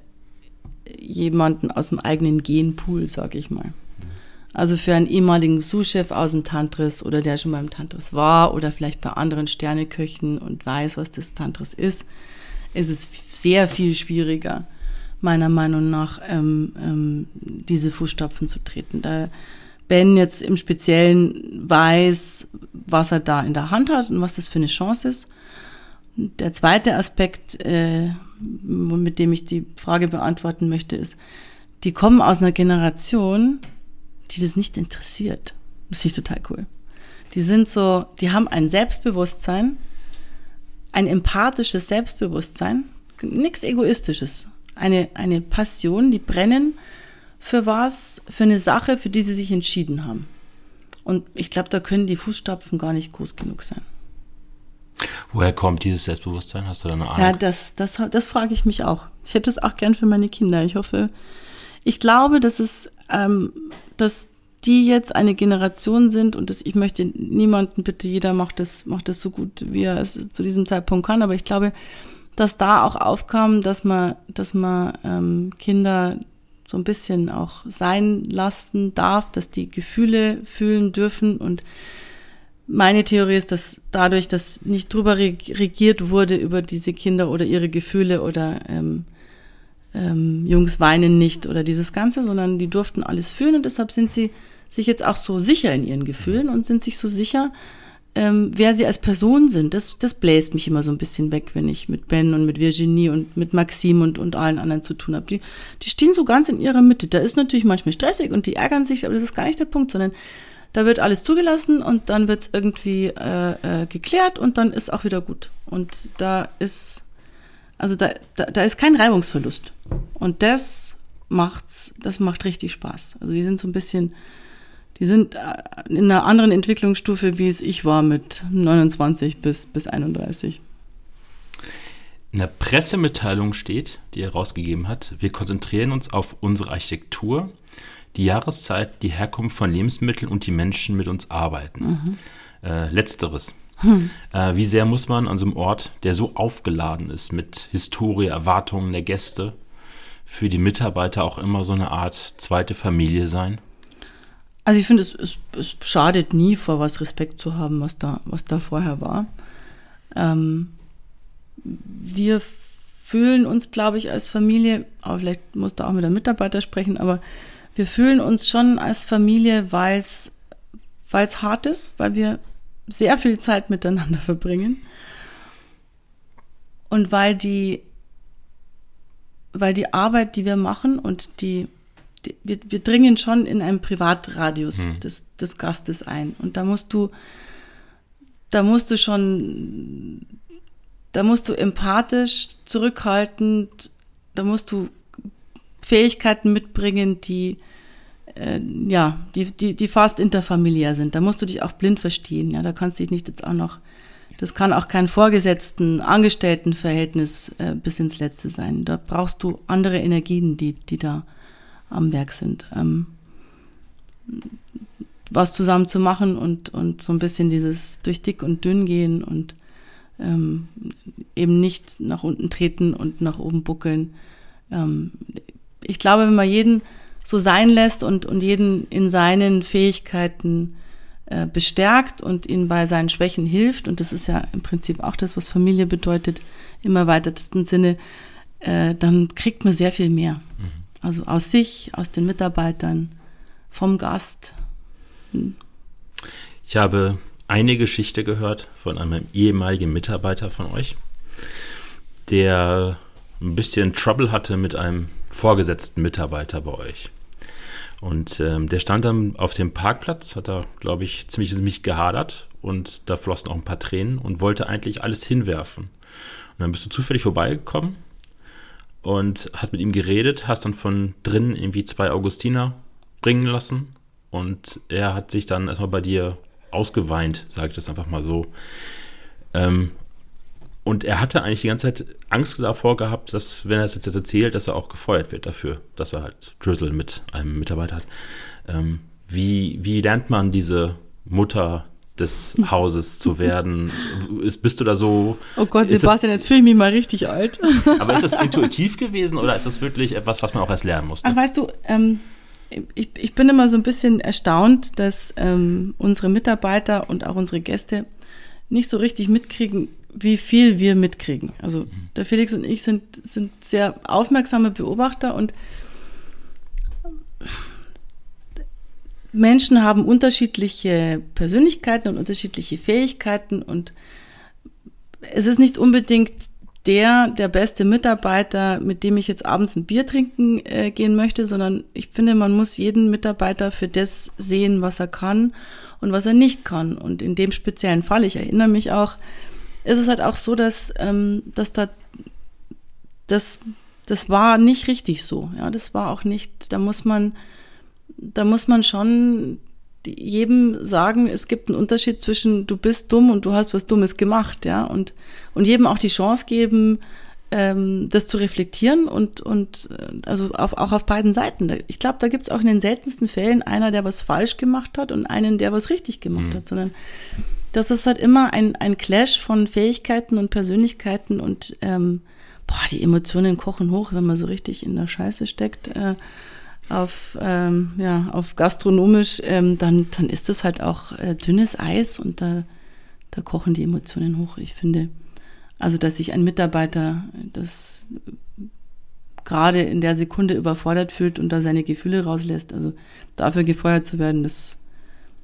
A: jemanden aus dem eigenen Genpool, sag ich mal. Also für einen ehemaligen Sous-Chef aus dem Tantris oder der schon beim Tantris war oder vielleicht bei anderen Sterneköchen und weiß, was das Tantris ist, ist es sehr viel schwieriger, meiner Meinung nach ähm, ähm, diese Fußstapfen zu treten. Da Ben jetzt im Speziellen weiß, was er da in der Hand hat und was das für eine Chance ist. Der zweite Aspekt, äh, mit dem ich die Frage beantworten möchte, ist, die kommen aus einer Generation, die das nicht interessiert. Das finde ich total cool. Die sind so, die haben ein Selbstbewusstsein, ein empathisches Selbstbewusstsein, nichts Egoistisches, eine, eine Passion, die brennen für was, für eine Sache, für die sie sich entschieden haben. Und ich glaube, da können die Fußstapfen gar nicht groß genug sein.
B: Woher kommt dieses Selbstbewusstsein? Hast du da eine Ahnung?
A: Ja, das, das, das frage ich mich auch. Ich hätte es auch gern für meine Kinder. Ich hoffe, ich glaube, dass es, ähm, dass die jetzt eine Generation sind und das, ich möchte niemanden bitte, jeder macht das, macht das so gut, wie er es zu diesem Zeitpunkt kann, aber ich glaube, dass da auch aufkam, dass man, dass man ähm, Kinder so ein bisschen auch sein lassen darf, dass die Gefühle fühlen dürfen. Und meine Theorie ist, dass dadurch, dass nicht drüber regiert wurde über diese Kinder oder ihre Gefühle oder ähm, ähm, Jungs weinen nicht oder dieses Ganze, sondern die durften alles fühlen und deshalb sind sie sich jetzt auch so sicher in ihren Gefühlen und sind sich so sicher, ähm, wer sie als Person sind, das, das bläst mich immer so ein bisschen weg, wenn ich mit Ben und mit Virginie und mit Maxim und, und allen anderen zu tun habe. Die, die stehen so ganz in ihrer Mitte. Da ist natürlich manchmal stressig und die ärgern sich, aber das ist gar nicht der Punkt, sondern da wird alles zugelassen und dann wird es irgendwie äh, äh, geklärt und dann ist auch wieder gut. Und da ist, also da, da, da ist kein Reibungsverlust. Und das macht's, das macht richtig Spaß. Also die sind so ein bisschen die sind äh, in einer anderen Entwicklungsstufe, wie es ich war mit 29 bis, bis 31.
B: In der Pressemitteilung steht, die er rausgegeben hat, wir konzentrieren uns auf unsere Architektur, die Jahreszeit, die Herkunft von Lebensmitteln und die Menschen mit uns arbeiten. Mhm. Äh, letzteres. Hm. Äh, wie sehr muss man an so einem Ort, der so aufgeladen ist mit Historie, Erwartungen der Gäste, für die Mitarbeiter auch immer so eine Art zweite Familie sein?
A: Also ich finde, es, es, es, schadet nie, vor was Respekt zu haben, was da, was da vorher war. Ähm, wir fühlen uns, glaube ich, als Familie, aber vielleicht muss da auch mit der Mitarbeiter sprechen, aber wir fühlen uns schon als Familie, weil es hart ist, weil wir sehr viel Zeit miteinander verbringen und weil die, weil die Arbeit, die wir machen und die wir, wir dringen schon in einen Privatradius hm. des, des Gastes ein. Und da musst du, da musst du schon, da musst du empathisch, zurückhaltend, da musst du Fähigkeiten mitbringen, die, äh, ja, die, die, die fast interfamiliär sind. Da musst du dich auch blind verstehen. Ja, da kannst du dich nicht jetzt auch noch, das kann auch kein Vorgesetzten, Angestelltenverhältnis äh, bis ins Letzte sein. Da brauchst du andere Energien, die, die da am Werk sind. Ähm, was zusammen zu machen und, und so ein bisschen dieses durch dick und dünn gehen und ähm, eben nicht nach unten treten und nach oben buckeln. Ähm, ich glaube, wenn man jeden so sein lässt und, und jeden in seinen Fähigkeiten äh, bestärkt und ihn bei seinen Schwächen hilft, und das ist ja im Prinzip auch das, was Familie bedeutet, im erweiterten Sinne, äh, dann kriegt man sehr viel mehr. Mhm. Also aus sich, aus den Mitarbeitern, vom Gast.
B: Ich habe eine Geschichte gehört von einem ehemaligen Mitarbeiter von euch, der ein bisschen Trouble hatte mit einem vorgesetzten Mitarbeiter bei euch. Und ähm, der stand dann auf dem Parkplatz, hat da, glaube ich, ziemlich, ziemlich gehadert und da flossen auch ein paar Tränen und wollte eigentlich alles hinwerfen. Und dann bist du zufällig vorbeigekommen und hast mit ihm geredet, hast dann von drinnen irgendwie zwei Augustiner bringen lassen und er hat sich dann erstmal bei dir ausgeweint, sage ich das einfach mal so. Ähm, und er hatte eigentlich die ganze Zeit Angst davor gehabt, dass, wenn er es jetzt erzählt, dass er auch gefeuert wird dafür, dass er halt Drizzle mit einem Mitarbeiter hat. Ähm, wie, wie lernt man diese Mutter des Hauses zu werden? Ist, bist du da so.
A: Oh Gott, Sebastian, das, jetzt fühle ich mich mal richtig alt.
B: aber ist das intuitiv gewesen oder ist das wirklich etwas, was man auch erst lernen musste?
A: Ach, weißt du, ähm, ich, ich bin immer so ein bisschen erstaunt, dass ähm, unsere Mitarbeiter und auch unsere Gäste nicht so richtig mitkriegen, wie viel wir mitkriegen. Also mhm. der Felix und ich sind, sind sehr aufmerksame Beobachter und Menschen haben unterschiedliche Persönlichkeiten und unterschiedliche Fähigkeiten und es ist nicht unbedingt der, der beste Mitarbeiter, mit dem ich jetzt abends ein Bier trinken äh, gehen möchte, sondern ich finde, man muss jeden Mitarbeiter für das sehen, was er kann und was er nicht kann. Und in dem speziellen Fall, ich erinnere mich auch, ist es halt auch so, dass, ähm, dass da das, das war nicht richtig so. Ja, das war auch nicht, da muss man, da muss man schon jedem sagen, es gibt einen Unterschied zwischen du bist dumm und du hast was Dummes gemacht, ja, und, und jedem auch die Chance geben, ähm, das zu reflektieren und, und äh, also auf, auch auf beiden Seiten. Ich glaube, da gibt es auch in den seltensten Fällen einer, der was falsch gemacht hat und einen, der was richtig gemacht mhm. hat, sondern das ist halt immer ein, ein Clash von Fähigkeiten und Persönlichkeiten und ähm, boah, die Emotionen kochen hoch, wenn man so richtig in der Scheiße steckt. Äh, auf, ähm, ja, auf gastronomisch, ähm, dann, dann ist das halt auch äh, dünnes Eis und da, da kochen die Emotionen hoch. Ich finde, also dass sich ein Mitarbeiter das gerade in der Sekunde überfordert fühlt und da seine Gefühle rauslässt, also dafür gefeuert zu werden, das,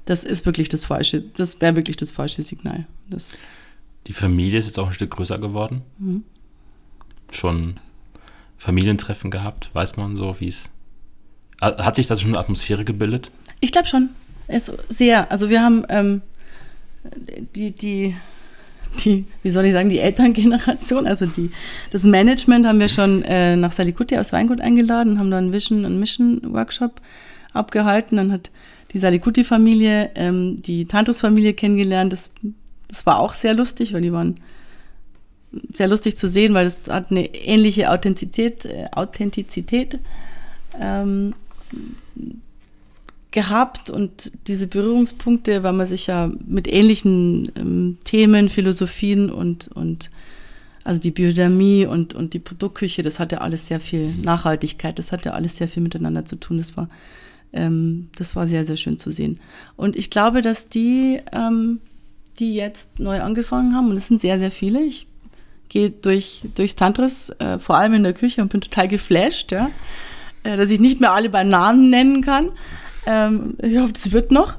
A: das ist wirklich das falsche, das wäre wirklich das falsche Signal. Das
B: die Familie ist jetzt auch ein Stück größer geworden. Mhm. Schon Familientreffen gehabt, weiß man so, wie es hat sich da schon eine Atmosphäre gebildet?
A: Ich glaube schon. Es, sehr. Also wir haben ähm, die, die, die, wie soll ich sagen, die Elterngeneration, also die, das Management haben wir schon äh, nach Salikuti aus Weingut eingeladen, haben da einen Vision- und Mission-Workshop abgehalten. Dann hat die Salikuti-Familie ähm, die Tantus-Familie kennengelernt. Das, das war auch sehr lustig, weil die waren sehr lustig zu sehen, weil es hat eine ähnliche Authentizität, äh, Authentizität ähm, gehabt und diese Berührungspunkte, weil man sich ja mit ähnlichen ähm, Themen, Philosophien und, und also die Biodynamie und, und die Produktküche, das hatte alles sehr viel Nachhaltigkeit, das hatte alles sehr viel miteinander zu tun. Das war, ähm, das war sehr, sehr schön zu sehen. Und ich glaube, dass die, ähm, die jetzt neu angefangen haben, und es sind sehr, sehr viele, ich gehe durch, durchs Tantris, äh, vor allem in der Küche und bin total geflasht, ja dass ich nicht mehr alle beim Namen nennen kann. Ähm, ich hoffe, das wird noch.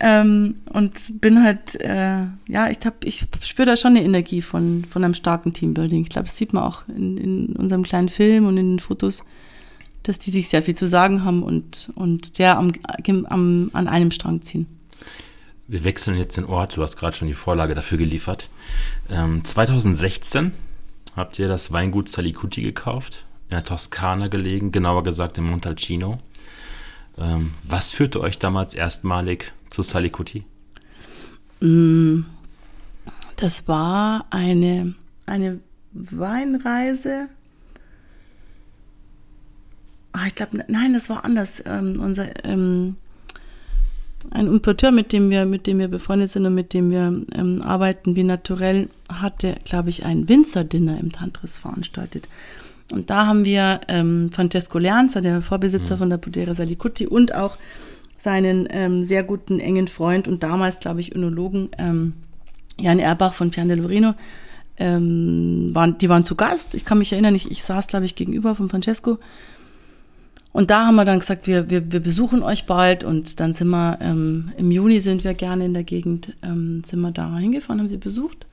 A: Ähm, und bin halt, äh, ja, ich, ich spüre da schon eine Energie von, von einem starken Teambuilding. Ich glaube, das sieht man auch in, in unserem kleinen Film und in den Fotos, dass die sich sehr viel zu sagen haben und, und sehr am, am, an einem Strang ziehen.
B: Wir wechseln jetzt den Ort. Du hast gerade schon die Vorlage dafür geliefert. Ähm, 2016 habt ihr das Weingut Salicuti gekauft in der Toskana gelegen, genauer gesagt in Montalcino. Ähm, was führte euch damals erstmalig zu Salicuti?
A: Mm, das war eine, eine Weinreise. Ach, ich glaube, nein, das war anders. Ähm, unser, ähm, ein Importeur, mit dem wir, mit dem wir befreundet sind und mit dem wir ähm, arbeiten, wie naturell, hatte, glaube ich, ein Winzer-Dinner im Tantris veranstaltet. Und da haben wir ähm, Francesco Leanza, der Vorbesitzer mhm. von der Podera Salicuti und auch seinen ähm, sehr guten engen Freund und damals, glaube ich, Önologen ähm, Jan Erbach von Pian del Loreno, ähm, waren, die waren zu Gast. Ich kann mich erinnern, ich, ich saß, glaube ich, gegenüber von Francesco. Und da haben wir dann gesagt, wir, wir, wir besuchen euch bald und dann sind wir, ähm, im Juni sind wir gerne in der Gegend, ähm, sind wir da hingefahren, haben sie besucht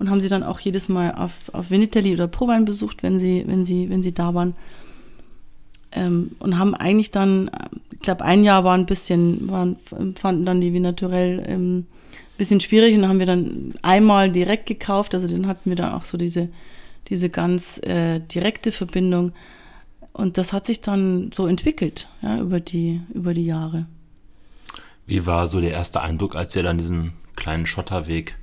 A: und haben sie dann auch jedes Mal auf, auf Vinitelli oder Prowein besucht, wenn sie, wenn sie, wenn sie da waren. Ähm, und haben eigentlich dann, ich glaube, ein Jahr war ein bisschen, waren, fanden dann die wie naturell ähm, bisschen schwierig und dann haben wir dann einmal direkt gekauft, also den hatten wir dann auch so diese, diese ganz äh, direkte Verbindung. Und das hat sich dann so entwickelt, ja, über die, über die Jahre.
B: Wie war so der erste Eindruck, als ihr dann diesen kleinen Schotterweg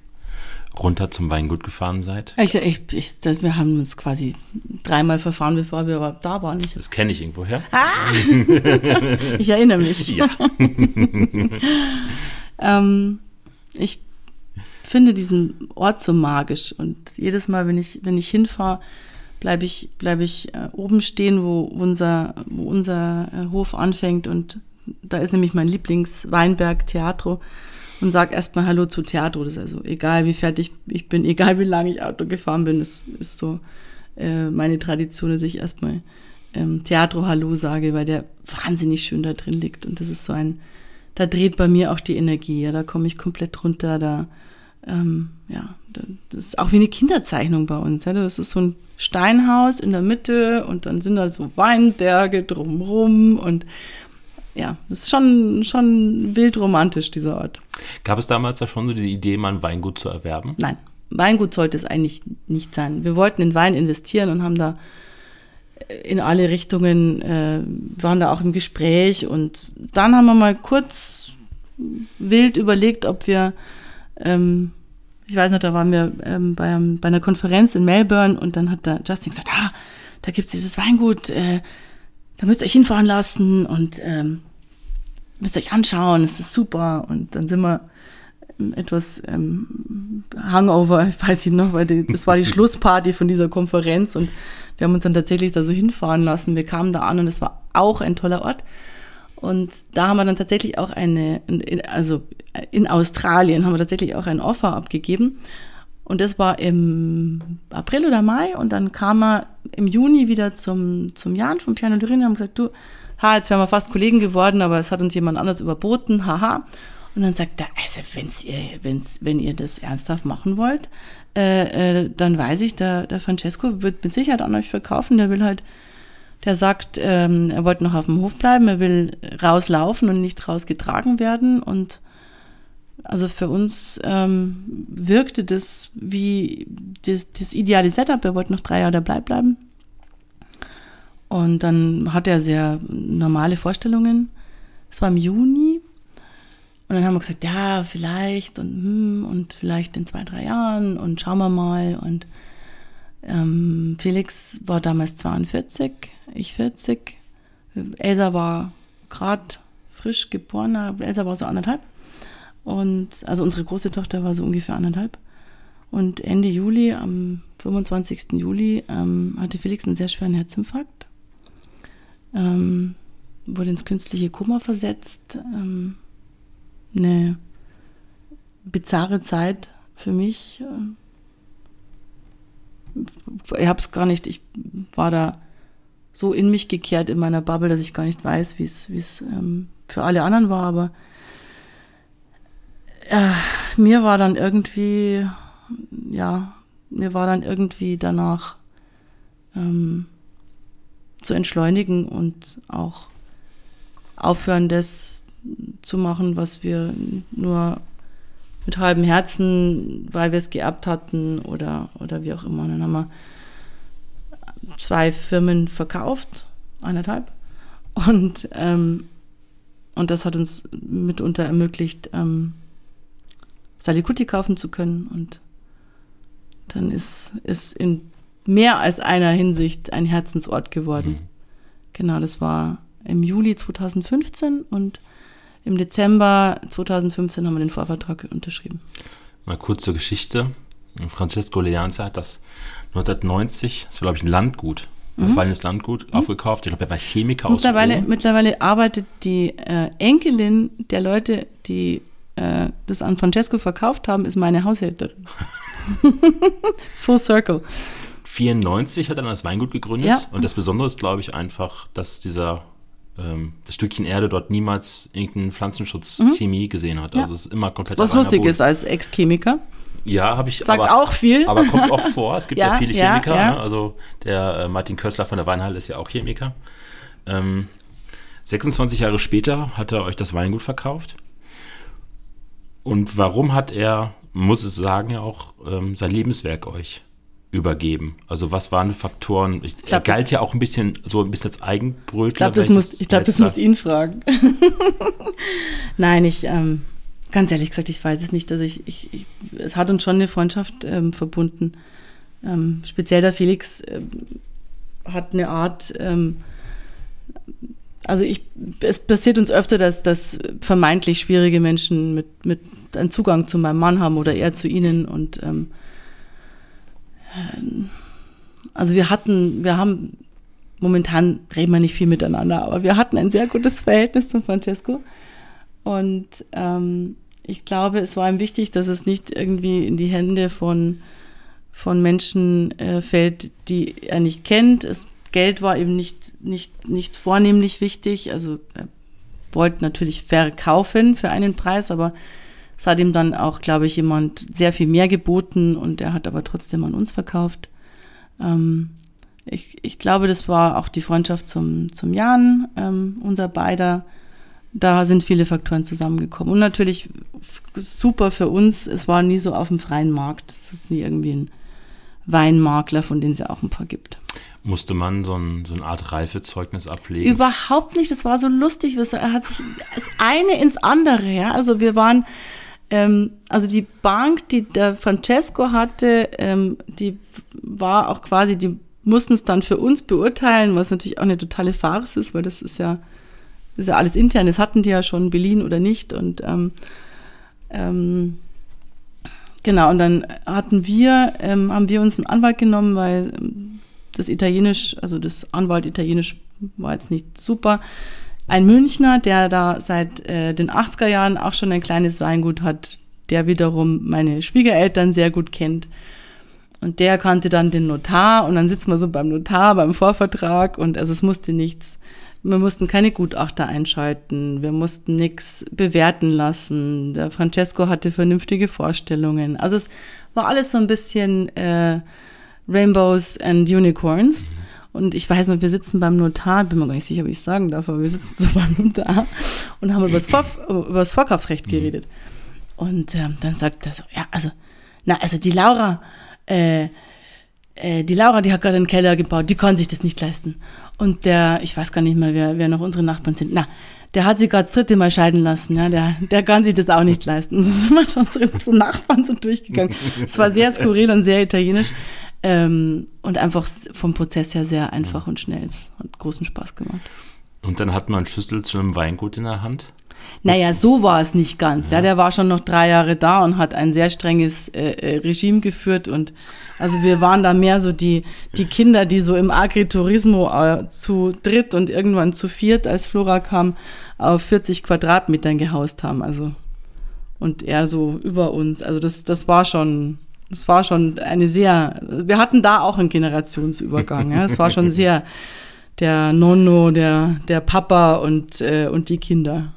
B: runter zum Weingut gefahren seid?
A: Ich, ich, ich, das, wir haben uns quasi dreimal verfahren, bevor wir überhaupt da waren. Ich,
B: das kenne ich irgendwoher.
A: Ah! ich erinnere mich. Ja. ähm, ich finde diesen Ort so magisch und jedes Mal, wenn ich, wenn ich hinfahre, bleibe ich, bleib ich äh, oben stehen, wo unser, wo unser äh, Hof anfängt und da ist nämlich mein Lieblingsweinberg Theatro und sag erstmal Hallo zu Theatro. Das ist also egal, wie fertig ich bin, egal wie lange ich Auto gefahren bin, das ist so äh, meine Tradition, dass ich erstmal ähm, Theatro Hallo sage, weil der wahnsinnig schön da drin liegt und das ist so ein da dreht bei mir auch die Energie. Ja, da komme ich komplett runter. Da, ähm, ja, das ist auch wie eine Kinderzeichnung bei uns. Ja. Das ist so ein Steinhaus in der Mitte und dann sind da so Weinberge drumrum und ja, das ist schon, schon wild romantisch, dieser Ort.
B: Gab es damals da schon so die Idee, mal ein Weingut zu erwerben?
A: Nein, Weingut sollte es eigentlich nicht sein. Wir wollten in Wein investieren und haben da in alle Richtungen, äh, waren da auch im Gespräch und dann haben wir mal kurz wild überlegt, ob wir, ähm, ich weiß noch, da waren wir ähm, bei, bei einer Konferenz in Melbourne und dann hat der Justin gesagt, ah, da gibt's dieses Weingut, äh, da müsst ihr euch hinfahren lassen und ähm, müsst ihr euch anschauen, es ist super und dann sind wir etwas ähm, Hangover, weiß ich noch, weil die, das war die Schlussparty von dieser Konferenz und wir haben uns dann tatsächlich da so hinfahren lassen. Wir kamen da an und es war auch ein toller Ort. Und da haben wir dann tatsächlich auch eine, also in Australien haben wir tatsächlich auch ein Offer abgegeben. Und das war im April oder Mai. Und dann kam er im Juni wieder zum, zum Jan von Piano Durin und haben gesagt, du, ha, jetzt wären wir fast Kollegen geworden, aber es hat uns jemand anders überboten, haha. Und dann sagt er, also wenn's ihr, wenn's, wenn ihr das ernsthaft machen wollt, äh, äh, dann weiß ich, der, der Francesco wird mit Sicherheit an euch verkaufen. Der will halt, der sagt, ähm, er wollte noch auf dem Hof bleiben, er will rauslaufen und nicht rausgetragen werden. Und also für uns ähm, wirkte das wie das, das ideale Setup. Er wollte noch drei Jahre dabei bleiben. Und dann hat er sehr normale Vorstellungen. Es war im Juni und dann haben wir gesagt, ja, vielleicht und, hm, und vielleicht in zwei, drei Jahren und schauen wir mal. Und ähm, Felix war damals 42, ich 40. Elsa war gerade frisch geboren, Elsa war so anderthalb. Und also unsere große Tochter war so ungefähr anderthalb. Und Ende Juli, am 25. Juli, ähm, hatte Felix einen sehr schweren Herzinfarkt. Ähm, wurde ins künstliche Koma versetzt. Ähm, eine bizarre Zeit für mich. Ich habe es gar nicht, ich war da so in mich gekehrt in meiner Bubble, dass ich gar nicht weiß, wie es ähm, für alle anderen war, aber äh, mir war dann irgendwie, ja, mir war dann irgendwie danach ähm, zu entschleunigen und auch aufhören, das zu machen, was wir nur mit halbem Herzen, weil wir es geerbt hatten oder, oder wie auch immer. Und dann haben wir zwei Firmen verkauft, eineinhalb. Und, ähm, und das hat uns mitunter ermöglicht, ähm, Salikuti kaufen zu können. Und dann ist, ist in mehr als einer Hinsicht ein Herzensort geworden. Mhm. Genau, das war im Juli 2015 und im Dezember 2015 haben wir den Vorvertrag unterschrieben.
B: Mal kurz zur Geschichte. Francesco Leanza hat das 1990, das war glaube ich ein Landgut, ein mhm. verfallenes Landgut, mhm. aufgekauft. Ich glaube, er war Chemiker
A: mittlerweile, aus Rom. Mittlerweile arbeitet die äh, Enkelin der Leute, die äh, das an Francesco verkauft haben, ist meine Haushälterin. Full Circle.
B: 94 hat er dann das Weingut gegründet. Ja. Und das Besondere ist, glaube ich, einfach, dass dieser ähm, das Stückchen Erde dort niemals irgendeine Pflanzenschutzchemie mhm. gesehen hat. Also ja. es ist immer komplett.
A: Was lustig ist als Ex-Chemiker.
B: Ja, habe ich.
A: Sagt aber, auch viel.
B: Aber kommt oft vor. Es gibt ja, ja viele Chemiker. Ja, ne? Also der äh, Martin Kössler von der Weinhalle ist ja auch Chemiker. Ähm, 26 Jahre später hat er euch das Weingut verkauft. Und warum hat er, muss es sagen, ja auch ähm, sein Lebenswerk euch übergeben? Also was waren Faktoren? Ich, glaub, er galt ja auch ein bisschen so ein bisschen als Eigenbrötler.
A: Ich glaube, das, muss, glaub, das musst ihn fragen. Nein, ich, ähm, ganz ehrlich gesagt, ich weiß es nicht. Also ich, ich, ich es hat uns schon eine Freundschaft ähm, verbunden. Ähm, speziell der Felix ähm, hat eine Art, ähm, also ich, es passiert uns öfter, dass, dass vermeintlich schwierige Menschen mit, mit einen Zugang zu meinem Mann haben oder er zu ihnen und ähm, also wir hatten, wir haben, momentan reden wir nicht viel miteinander, aber wir hatten ein sehr gutes Verhältnis zu Francesco. Und ähm, ich glaube, es war ihm wichtig, dass es nicht irgendwie in die Hände von, von Menschen äh, fällt, die er nicht kennt. Es, Geld war ihm nicht, nicht, nicht vornehmlich wichtig. Also er wollte natürlich verkaufen für einen Preis, aber es hat ihm dann auch, glaube ich, jemand sehr viel mehr geboten und er hat aber trotzdem an uns verkauft. Ähm, ich, ich glaube, das war auch die Freundschaft zum, zum Jan, ähm, unser beider. Da sind viele Faktoren zusammengekommen. Und natürlich super für uns, es war nie so auf dem freien Markt. Es ist nie irgendwie ein Weinmakler, von denen es ja auch ein paar gibt.
B: Musste man so, ein, so eine Art Reifezeugnis ablegen?
A: Überhaupt nicht. Das war so lustig. Das hat sich das eine ins andere. Ja? Also wir waren ähm, also die Bank, die der Francesco hatte, ähm, die war auch quasi, die mussten es dann für uns beurteilen, was natürlich auch eine totale Farce ist, weil das ist ja, das ist ja alles intern, das hatten die ja schon, Berlin oder nicht. Und ähm, ähm, genau, und dann hatten wir, ähm, haben wir uns einen Anwalt genommen, weil das Italienisch, also das Anwalt Italienisch war jetzt nicht super ein Münchner, der da seit äh, den 80er Jahren auch schon ein kleines Weingut hat, der wiederum meine Schwiegereltern sehr gut kennt. Und der kannte dann den Notar und dann sitzt man so beim Notar, beim Vorvertrag und also es musste nichts. Wir mussten keine Gutachter einschalten, wir mussten nichts bewerten lassen. Der Francesco hatte vernünftige Vorstellungen. Also es war alles so ein bisschen äh, Rainbows and Unicorns. Mhm. Und ich weiß noch, wir sitzen beim Notar, bin mir gar nicht sicher, ob ich es sagen darf, aber wir sitzen so beim Notar und haben über das, Vor über das Vorkaufsrecht mhm. geredet. Und ähm, dann sagt er so, ja, also, na, also die Laura, äh, äh, die Laura, die hat gerade einen Keller gebaut, die kann sich das nicht leisten. Und der, ich weiß gar nicht mehr, wer, wer noch unsere Nachbarn sind, na, der hat sich gerade das dritte Mal scheiden lassen, ja, der, der kann sich das auch nicht leisten. So sind wir unsere, unsere Nachbarn so durchgegangen. Es war sehr skurril und sehr italienisch. Ähm, und einfach vom Prozess her sehr einfach und schnell. Es hat großen Spaß gemacht.
B: Und dann hat man einen Schlüssel zu einem Weingut in der Hand?
A: Naja, so war es nicht ganz. Ja. ja. der war schon noch drei Jahre da und hat ein sehr strenges äh, äh, Regime geführt. Und also wir waren da mehr so die, die Kinder, die so im Agriturismo äh, zu dritt und irgendwann zu viert, als Flora kam, auf 40 Quadratmetern gehaust haben. Also und er so über uns. Also das, das war schon es war schon eine sehr, wir hatten da auch einen Generationsübergang. ja. Es war schon sehr der Nonno, der, der Papa und, äh, und die Kinder.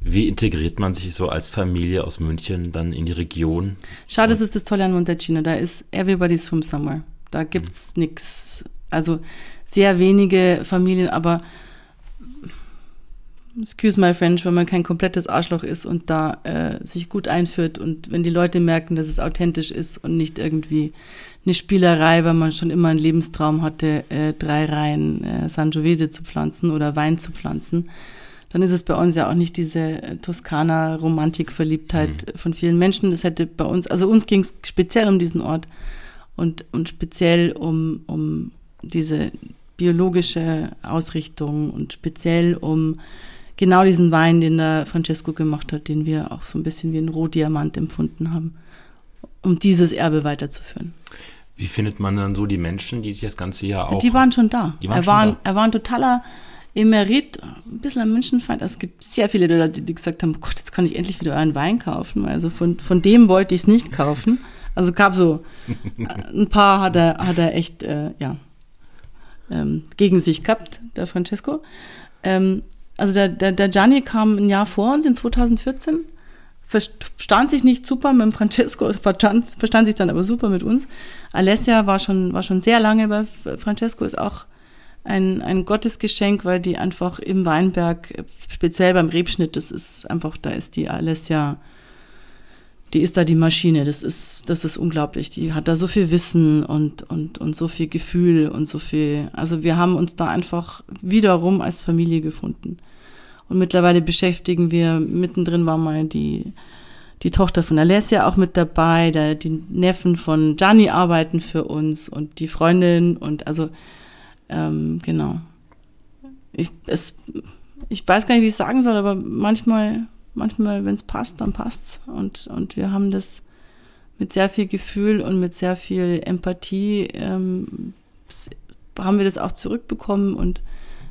B: Wie integriert man sich so als Familie aus München dann in die Region?
A: Schade, das ist das Tolle an Montecino. Da ist everybody's from somewhere. Da gibt's mhm. nichts. Also sehr wenige Familien, aber excuse my French, wenn man kein komplettes Arschloch ist und da äh, sich gut einführt und wenn die Leute merken, dass es authentisch ist und nicht irgendwie eine Spielerei, weil man schon immer einen Lebenstraum hatte, äh, drei Reihen äh, Sangiovese zu pflanzen oder Wein zu pflanzen, dann ist es bei uns ja auch nicht diese äh, Toskana-Romantik-Verliebtheit mhm. von vielen Menschen. Das hätte bei uns, also uns ging es speziell um diesen Ort und, und speziell um, um diese biologische Ausrichtung und speziell um genau diesen Wein, den der Francesco gemacht hat, den wir auch so ein bisschen wie ein Rohdiamant empfunden haben, um dieses Erbe weiterzuführen.
B: Wie findet man dann so die Menschen, die sich das ganze Jahr auch.
A: Die waren schon da.
B: Die waren
A: er, war,
B: da.
A: Ein, er war ein totaler Emerit, ein bisschen ein Menschenfeind. Es gibt sehr viele Leute, die gesagt haben: Gott, jetzt kann ich endlich wieder euren Wein kaufen. Also von, von dem wollte ich es nicht kaufen. Also gab so ein paar hat er, hat er echt, äh, ja, ähm, gegen sich gehabt, der Francesco. Ähm, also der, der, der Gianni kam ein Jahr vor uns in 2014, verstand sich nicht super mit dem Francesco, verstand, verstand sich dann aber super mit uns. Alessia war schon, war schon sehr lange bei Francesco, ist auch ein, ein Gottesgeschenk, weil die einfach im Weinberg, speziell beim Rebschnitt, das ist einfach, da ist die Alessia, die ist da die Maschine, das ist, das ist unglaublich. Die hat da so viel Wissen und, und, und so viel Gefühl und so viel, also wir haben uns da einfach wiederum als Familie gefunden. Und mittlerweile beschäftigen wir, mittendrin war mal die, die Tochter von Alessia auch mit dabei, der, die Neffen von Gianni arbeiten für uns und die Freundin und also, ähm, genau. Ich, es, ich weiß gar nicht, wie ich es sagen soll, aber manchmal, manchmal, wenn es passt, dann passt's. Und, und wir haben das mit sehr viel Gefühl und mit sehr viel Empathie, ähm, haben wir das auch zurückbekommen und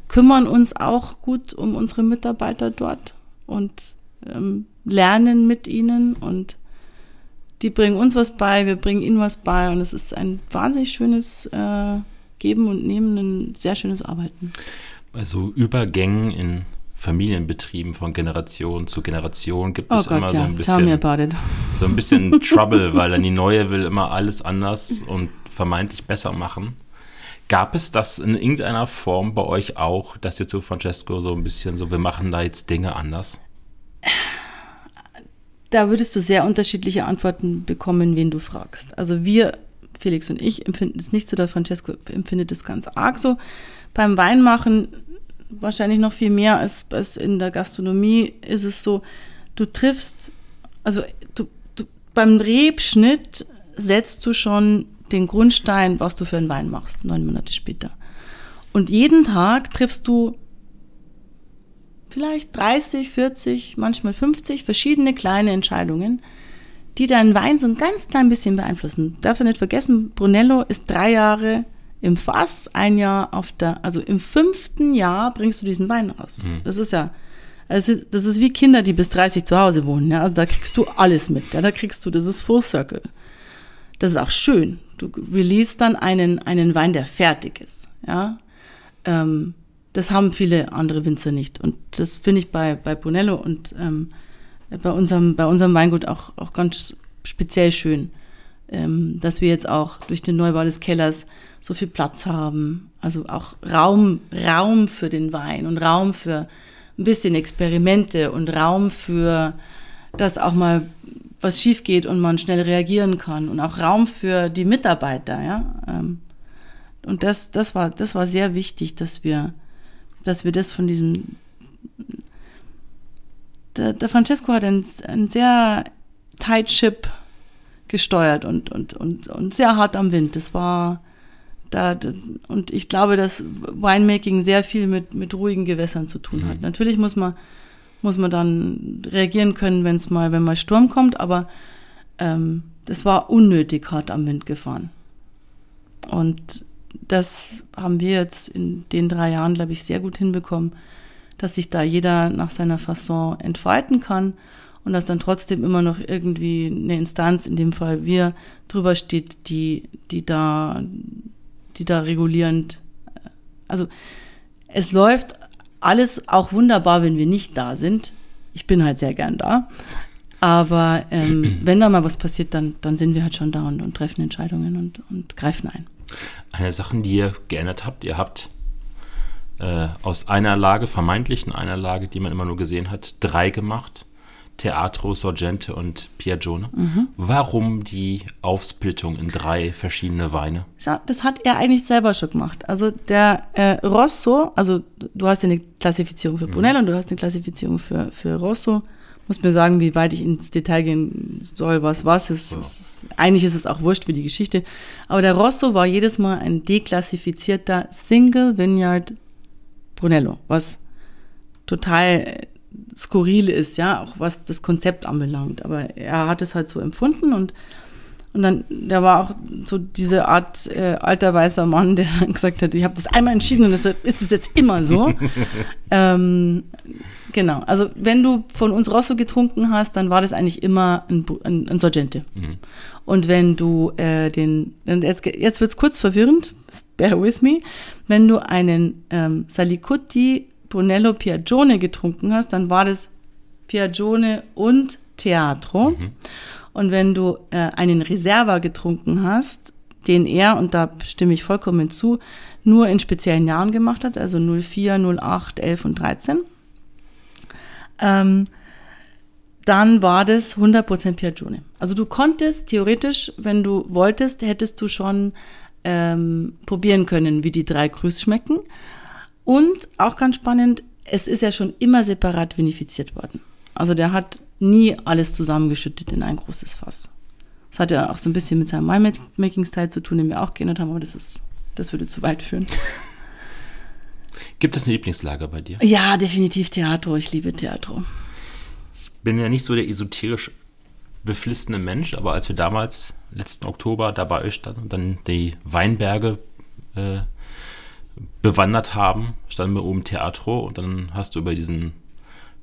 A: kümmern uns auch gut um unsere Mitarbeiter dort und ähm, lernen mit ihnen und die bringen uns was bei, wir bringen ihnen was bei und es ist ein wahnsinnig schönes äh, Geben und Nehmen, ein sehr schönes Arbeiten.
B: Bei so Übergängen in Familienbetrieben von Generation zu Generation gibt
A: Oh
B: es
A: Gott,
B: immer so
A: ja,
B: ein
A: tell me
B: bisschen, so ein bisschen Trouble, weil dann die neue will immer alles anders und vermeintlich besser machen. Gab es das in irgendeiner Form bei euch auch, dass ihr zu Francesco so ein bisschen so, wir machen da jetzt Dinge anders?
A: Da würdest du sehr unterschiedliche Antworten bekommen, wen du fragst. Also wir, Felix und ich, empfinden es nicht so, der Francesco empfindet es ganz arg so. Beim Weinmachen wahrscheinlich noch viel mehr als, als in der Gastronomie ist es so, du triffst, also du, du, beim Rebschnitt setzt du schon den Grundstein, was du für einen Wein machst, neun Monate später. Und jeden Tag triffst du vielleicht 30, 40, manchmal 50 verschiedene kleine Entscheidungen, die deinen Wein so ein ganz klein bisschen beeinflussen. Du darfst ja nicht vergessen, Brunello ist drei Jahre im Fass, ein Jahr auf der, also im fünften Jahr bringst du diesen Wein raus.
B: Mhm.
A: Das ist ja, also das ist wie Kinder, die bis 30 zu Hause wohnen. Ja? Also da kriegst du alles mit. Ja? Da kriegst du, das ist Full Circle. Das ist auch schön. Du release dann einen, einen Wein, der fertig ist. Ja? Ähm, das haben viele andere Winzer nicht. Und das finde ich bei, bei Brunello und ähm, bei, unserem, bei unserem Weingut auch, auch ganz speziell schön, ähm, dass wir jetzt auch durch den Neubau des Kellers so viel Platz haben. Also auch Raum, Raum für den Wein und Raum für ein bisschen Experimente und Raum für, dass auch mal was schief geht und man schnell reagieren kann und auch Raum für die Mitarbeiter, ja. Ähm, und das, das war, das war sehr wichtig, dass wir, dass wir das von diesem, der, der Francesco hat ein, ein sehr tight ship gesteuert und, und, und, und sehr hart am Wind. Das war, da, und ich glaube, dass Winemaking sehr viel mit, mit ruhigen Gewässern zu tun hat.
B: Mhm.
A: Natürlich muss man, muss man dann reagieren können, wenn es mal, wenn mal Sturm kommt, aber ähm, das war unnötig hart am Wind gefahren. Und das haben wir jetzt in den drei Jahren, glaube ich, sehr gut hinbekommen, dass sich da jeder nach seiner Fasson entfalten kann und dass dann trotzdem immer noch irgendwie eine Instanz, in dem Fall wir, drüber steht, die, die da, die da regulierend, also es läuft alles auch wunderbar, wenn wir nicht da sind. Ich bin halt sehr gern da. Aber ähm, wenn da mal was passiert, dann, dann sind wir halt schon da und, und treffen Entscheidungen und, und greifen ein.
B: Eine Sache, die ihr geändert habt, ihr habt äh, aus einer Lage, vermeintlichen einer Lage, die man immer nur gesehen hat, drei gemacht. Teatro, Sorgente und Piagione.
A: Mhm.
B: Warum die Aufsplittung in drei verschiedene Weine?
A: Schau, das hat er eigentlich selber schon gemacht. Also der äh, Rosso, also du hast ja eine Klassifizierung für Brunello und du hast eine Klassifizierung für, für Rosso. Muss mir sagen, wie weit ich ins Detail gehen soll, was was ist.
B: Ja.
A: Ist eigentlich ist es auch wurscht für die Geschichte. Aber der Rosso war jedes Mal ein deklassifizierter Single Vineyard Brunello, was total skurril ist, ja, auch was das Konzept anbelangt. Aber er hat es halt so empfunden und und dann, der war auch so diese Art äh, alter weißer Mann, der dann gesagt hat, ich habe das einmal entschieden und deshalb ist es jetzt immer so. ähm, genau, also wenn du von uns Rosso getrunken hast, dann war das eigentlich immer ein, ein, ein Sorgente. Mhm. Und wenn du äh, den, jetzt, jetzt wird es kurz verwirrend, bear with me, wenn du einen ähm, Salicuti Brunello Piagione getrunken hast, dann war das Piagione und Teatro. Mhm. Und wenn du äh, einen Reserva getrunken hast, den er, und da stimme ich vollkommen zu, nur in speziellen Jahren gemacht hat, also 04, 08, 11 und 13, ähm, dann war das 100% Piagione. Also du konntest theoretisch, wenn du wolltest, hättest du schon ähm, probieren können, wie die drei Grüß schmecken. Und auch ganz spannend, es ist ja schon immer separat vinifiziert worden. Also der hat nie alles zusammengeschüttet in ein großes Fass. Das hat ja auch so ein bisschen mit seinem Wine-Making-Style zu tun, den wir auch geändert haben, aber das ist, das würde zu weit führen.
B: Gibt es ein Lieblingslager bei dir?
A: Ja, definitiv Theater. Ich liebe Theater.
B: Ich bin ja nicht so der esoterisch beflissene Mensch, aber als wir damals, letzten Oktober, da bei euch standen und dann die Weinberge äh, bewandert haben, standen wir oben Theatro und dann hast du über diesen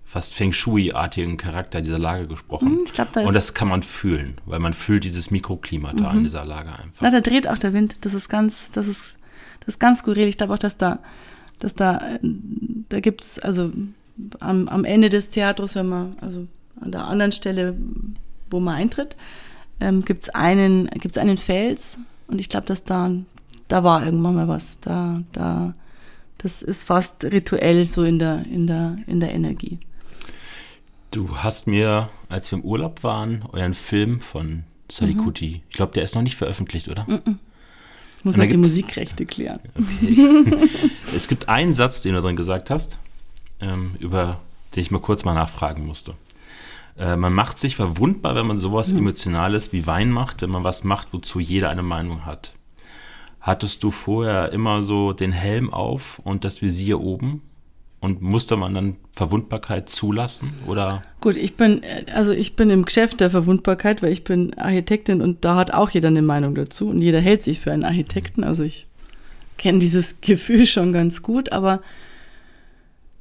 B: fast Feng Shui-artigen Charakter dieser Lage gesprochen. Hm, ich glaub, da und das kann man fühlen, weil man fühlt dieses Mikroklima da mhm. in dieser Lage einfach.
A: Na, da dreht auch der Wind. Das ist ganz, das ist, das ist ganz skurril. Ich glaube auch, dass da, dass da, da gibt's also am, am Ende des Theaters, wenn man, also an der anderen Stelle, wo man eintritt, ähm, gibt's einen, gibt's einen Fels und ich glaube, dass da, da war irgendwann mal was. Da, da, das ist fast rituell so in der, in der, in der Energie.
B: Du hast mir, als wir im Urlaub waren, euren Film von Sally mhm. Ich glaube, der ist noch nicht veröffentlicht, oder? Mhm.
A: Muss noch die Musikrechte klären.
B: Okay. es gibt einen Satz, den du drin gesagt hast, ähm, über den ich mal kurz mal nachfragen musste. Äh, man macht sich verwundbar, wenn man sowas mhm. Emotionales wie Wein macht, wenn man was macht, wozu jeder eine Meinung hat. Hattest du vorher immer so den Helm auf und das Visier oben? Und musste man dann Verwundbarkeit zulassen oder?
A: Gut, ich bin, also ich bin im Geschäft der Verwundbarkeit, weil ich bin Architektin und da hat auch jeder eine Meinung dazu und jeder hält sich für einen Architekten. Also ich kenne dieses Gefühl schon ganz gut, aber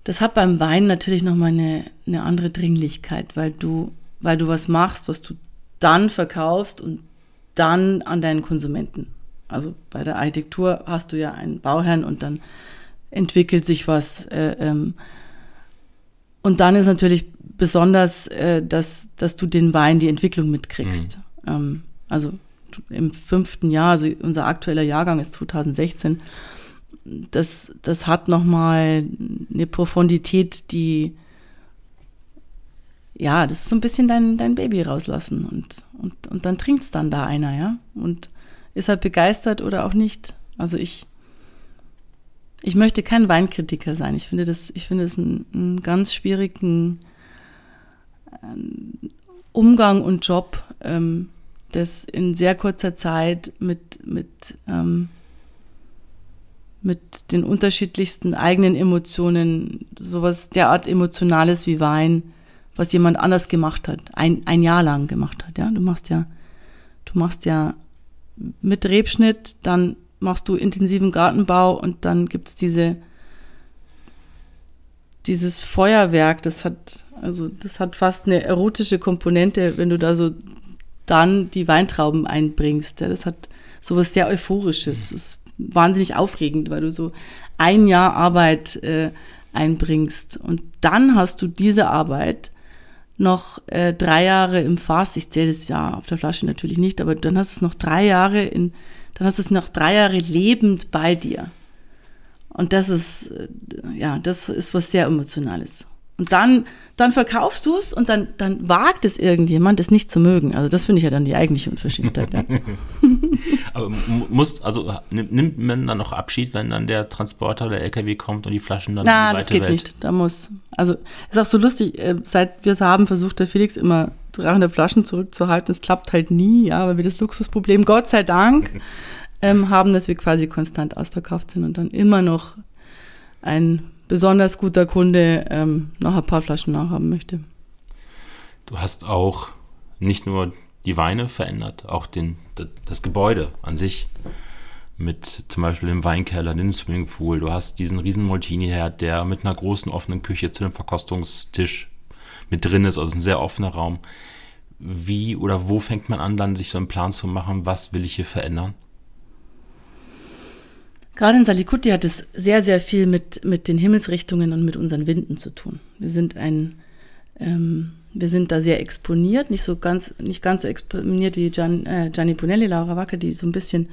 A: das hat beim Wein natürlich nochmal eine, eine andere Dringlichkeit, weil du, weil du was machst, was du dann verkaufst und dann an deinen Konsumenten. Also bei der Architektur hast du ja einen Bauherrn und dann entwickelt sich was. Äh, ähm, und dann ist natürlich besonders, äh, dass, dass du den Wein, die Entwicklung mitkriegst. Mhm. Ähm, also im fünften Jahr, also unser aktueller Jahrgang ist 2016, das, das hat nochmal eine Profundität, die, ja, das ist so ein bisschen dein, dein Baby rauslassen und, und, und dann trinkt es dann da einer, ja, und ist er begeistert oder auch nicht. Also ich, ich möchte kein Weinkritiker sein. Ich finde das, ich finde es einen, einen ganz schwierigen äh, Umgang und Job, ähm, das in sehr kurzer Zeit mit, mit, ähm, mit den unterschiedlichsten eigenen Emotionen, sowas derart Emotionales wie Wein, was jemand anders gemacht hat, ein, ein Jahr lang gemacht hat. Ja, du machst ja, du machst ja mit Rebschnitt, dann machst du intensiven Gartenbau und dann gibt es diese, dieses Feuerwerk, das hat, also das hat fast eine erotische Komponente, wenn du da so dann die Weintrauben einbringst. Ja, das hat sowas sehr Euphorisches. Das ist wahnsinnig aufregend, weil du so ein Jahr Arbeit äh, einbringst. Und dann hast du diese Arbeit noch äh, drei Jahre im Fass. Ich zähle das Jahr auf der Flasche natürlich nicht, aber dann hast du es noch drei Jahre in dann hast du es noch drei Jahre lebend bei dir. Und das ist, äh, ja, das ist was sehr Emotionales. Und dann, dann verkaufst du es und dann, dann wagt es irgendjemand, es nicht zu mögen. Also das finde ich ja dann die eigentliche Unverschämtheit. Ja.
B: Aber muss, also nimmt man dann noch Abschied, wenn dann der Transporter oder der LKW kommt und die Flaschen dann
A: Na, in die weite das geht Welt? nicht. Da muss, also ist auch so lustig, äh, seit wir es haben, versucht der Felix immer 300 Flaschen zurückzuhalten. Es klappt halt nie, ja, weil wir das Luxusproblem, Gott sei Dank, ähm, haben, dass wir quasi konstant ausverkauft sind und dann immer noch ein besonders guter Kunde ähm, noch ein paar Flaschen nachhaben möchte.
B: Du hast auch nicht nur die Weine verändert, auch den, das Gebäude an sich mit zum Beispiel dem Weinkeller, dem Swimmingpool. Du hast diesen riesen Moltini-Herd, der mit einer großen offenen Küche zu dem Verkostungstisch mit drin ist, also ein sehr offener Raum. Wie oder wo fängt man an, dann sich so einen Plan zu machen, was will ich hier verändern?
A: Gerade in Salikuti hat es sehr, sehr viel mit, mit den Himmelsrichtungen und mit unseren Winden zu tun. Wir sind ein, ähm, wir sind da sehr exponiert, nicht so ganz, nicht ganz so exponiert wie Gian, äh, Gianni Bonelli, Laura Wacker, die so ein bisschen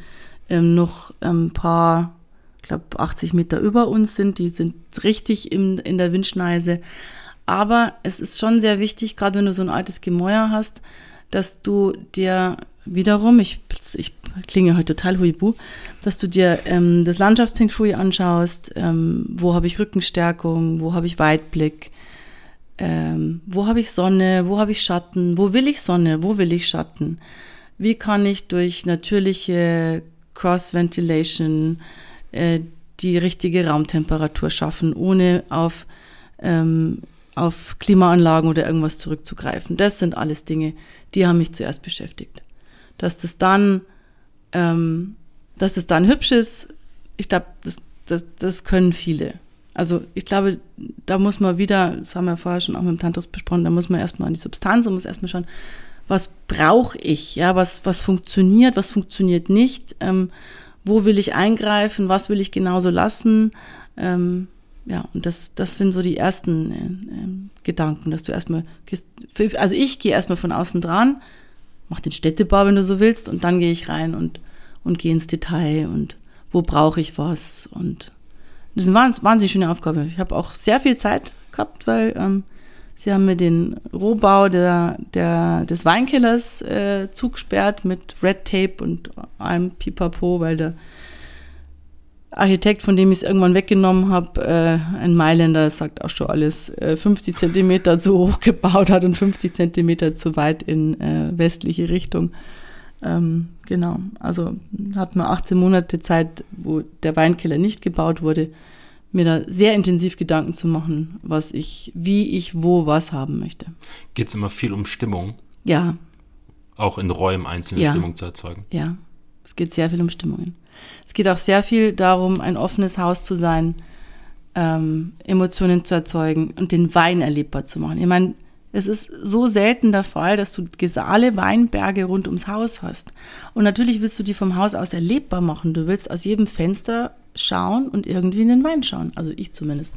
A: ähm, noch ein paar, ich glaube 80 Meter über uns sind, die sind richtig in, in der Windschneise. Aber es ist schon sehr wichtig, gerade wenn du so ein altes Gemäuer hast, dass du dir wiederum, ich, ich klinge heute total huibu, dass du dir ähm, das Landschaftsfeng anschaust, ähm, wo habe ich Rückenstärkung, wo habe ich Weitblick, ähm, wo habe ich Sonne, wo habe ich Schatten, wo will ich Sonne, wo will ich Schatten, wie kann ich durch natürliche Cross-Ventilation äh, die richtige Raumtemperatur schaffen, ohne auf, ähm, auf Klimaanlagen oder irgendwas zurückzugreifen. Das sind alles Dinge, die haben mich zuerst beschäftigt. Dass das dann, ähm, dass das dann hübsch ist, ich glaube, das, das, das können viele. Also ich glaube, da muss man wieder, das haben wir vorher schon auch mit dem Tantris besprochen, da muss man erstmal an die Substanz und muss erstmal schauen, was brauche ich, ja, was, was funktioniert, was funktioniert nicht, ähm, wo will ich eingreifen, was will ich genauso lassen. Ähm, ja, und das, das sind so die ersten äh, äh, Gedanken, dass du erstmal also ich gehe erstmal von außen dran, mach den Städtebau, wenn du so willst, und dann gehe ich rein und, und gehe ins Detail und wo brauche ich was und das ist eine wahnsinnig schöne Aufgabe. Ich habe auch sehr viel Zeit gehabt, weil ähm, Sie haben mir den Rohbau der, der, des Weinkellers äh, zugesperrt mit Red Tape und einem Pipapo, weil der Architekt, von dem ich es irgendwann weggenommen habe, äh, ein Mailänder, sagt auch schon alles, äh, 50 Zentimeter zu hoch gebaut hat und 50 Zentimeter zu weit in äh, westliche Richtung. Ähm, genau, also hat man 18 Monate Zeit, wo der Weinkeller nicht gebaut wurde mir da sehr intensiv Gedanken zu machen, was ich, wie ich wo was haben möchte.
B: Geht es immer viel um Stimmung?
A: Ja.
B: Auch in Räumen einzelne ja. Stimmung zu erzeugen?
A: Ja, es geht sehr viel um Stimmungen. Es geht auch sehr viel darum, ein offenes Haus zu sein, ähm, Emotionen zu erzeugen und den Wein erlebbar zu machen. Ich meine, es ist so selten der Fall, dass du alle Weinberge rund ums Haus hast. Und natürlich willst du die vom Haus aus erlebbar machen. Du willst aus jedem Fenster schauen und irgendwie in den Wein schauen. Also ich zumindest.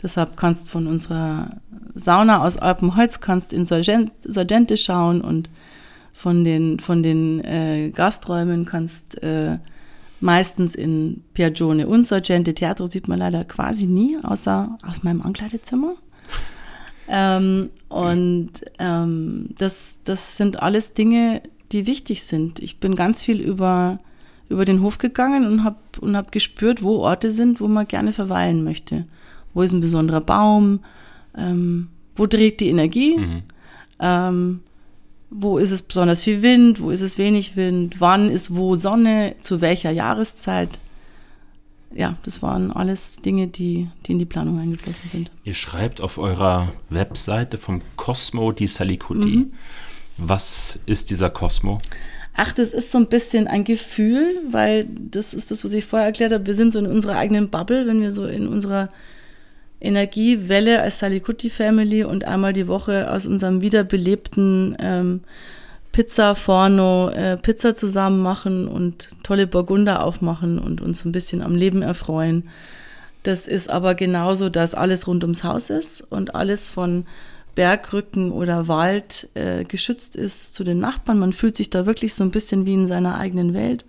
A: Deshalb kannst von unserer Sauna aus Alpenholz kannst in Sargente schauen und von den, von den äh, Gasträumen kannst äh, meistens in Piagione und Sargente. Theater sieht man leider quasi nie, außer aus meinem Ankleidezimmer. Ähm, und ähm, das, das sind alles Dinge, die wichtig sind. Ich bin ganz viel über über den Hof gegangen und habe und hab gespürt, wo Orte sind, wo man gerne verweilen möchte. Wo ist ein besonderer Baum? Ähm, wo dreht die Energie? Mhm. Wo ist es besonders viel Wind? Wo ist es wenig Wind? Wann ist wo Sonne? Zu welcher Jahreszeit? Ja, das waren alles Dinge, die, die in die Planung eingeflossen sind.
B: Ihr schreibt auf eurer Webseite vom Cosmo di Salicuti. Mhm. Was ist dieser Cosmo?
A: Ach, das ist so ein bisschen ein Gefühl, weil das ist das, was ich vorher erklärt habe. Wir sind so in unserer eigenen Bubble, wenn wir so in unserer Energiewelle als Salikuti Family und einmal die Woche aus unserem wiederbelebten ähm, Pizza Forno äh, Pizza zusammen machen und tolle Burgunder aufmachen und uns ein bisschen am Leben erfreuen. Das ist aber genauso, dass alles rund ums Haus ist und alles von Bergrücken oder Wald äh, geschützt ist zu den Nachbarn. Man fühlt sich da wirklich so ein bisschen wie in seiner eigenen Welt.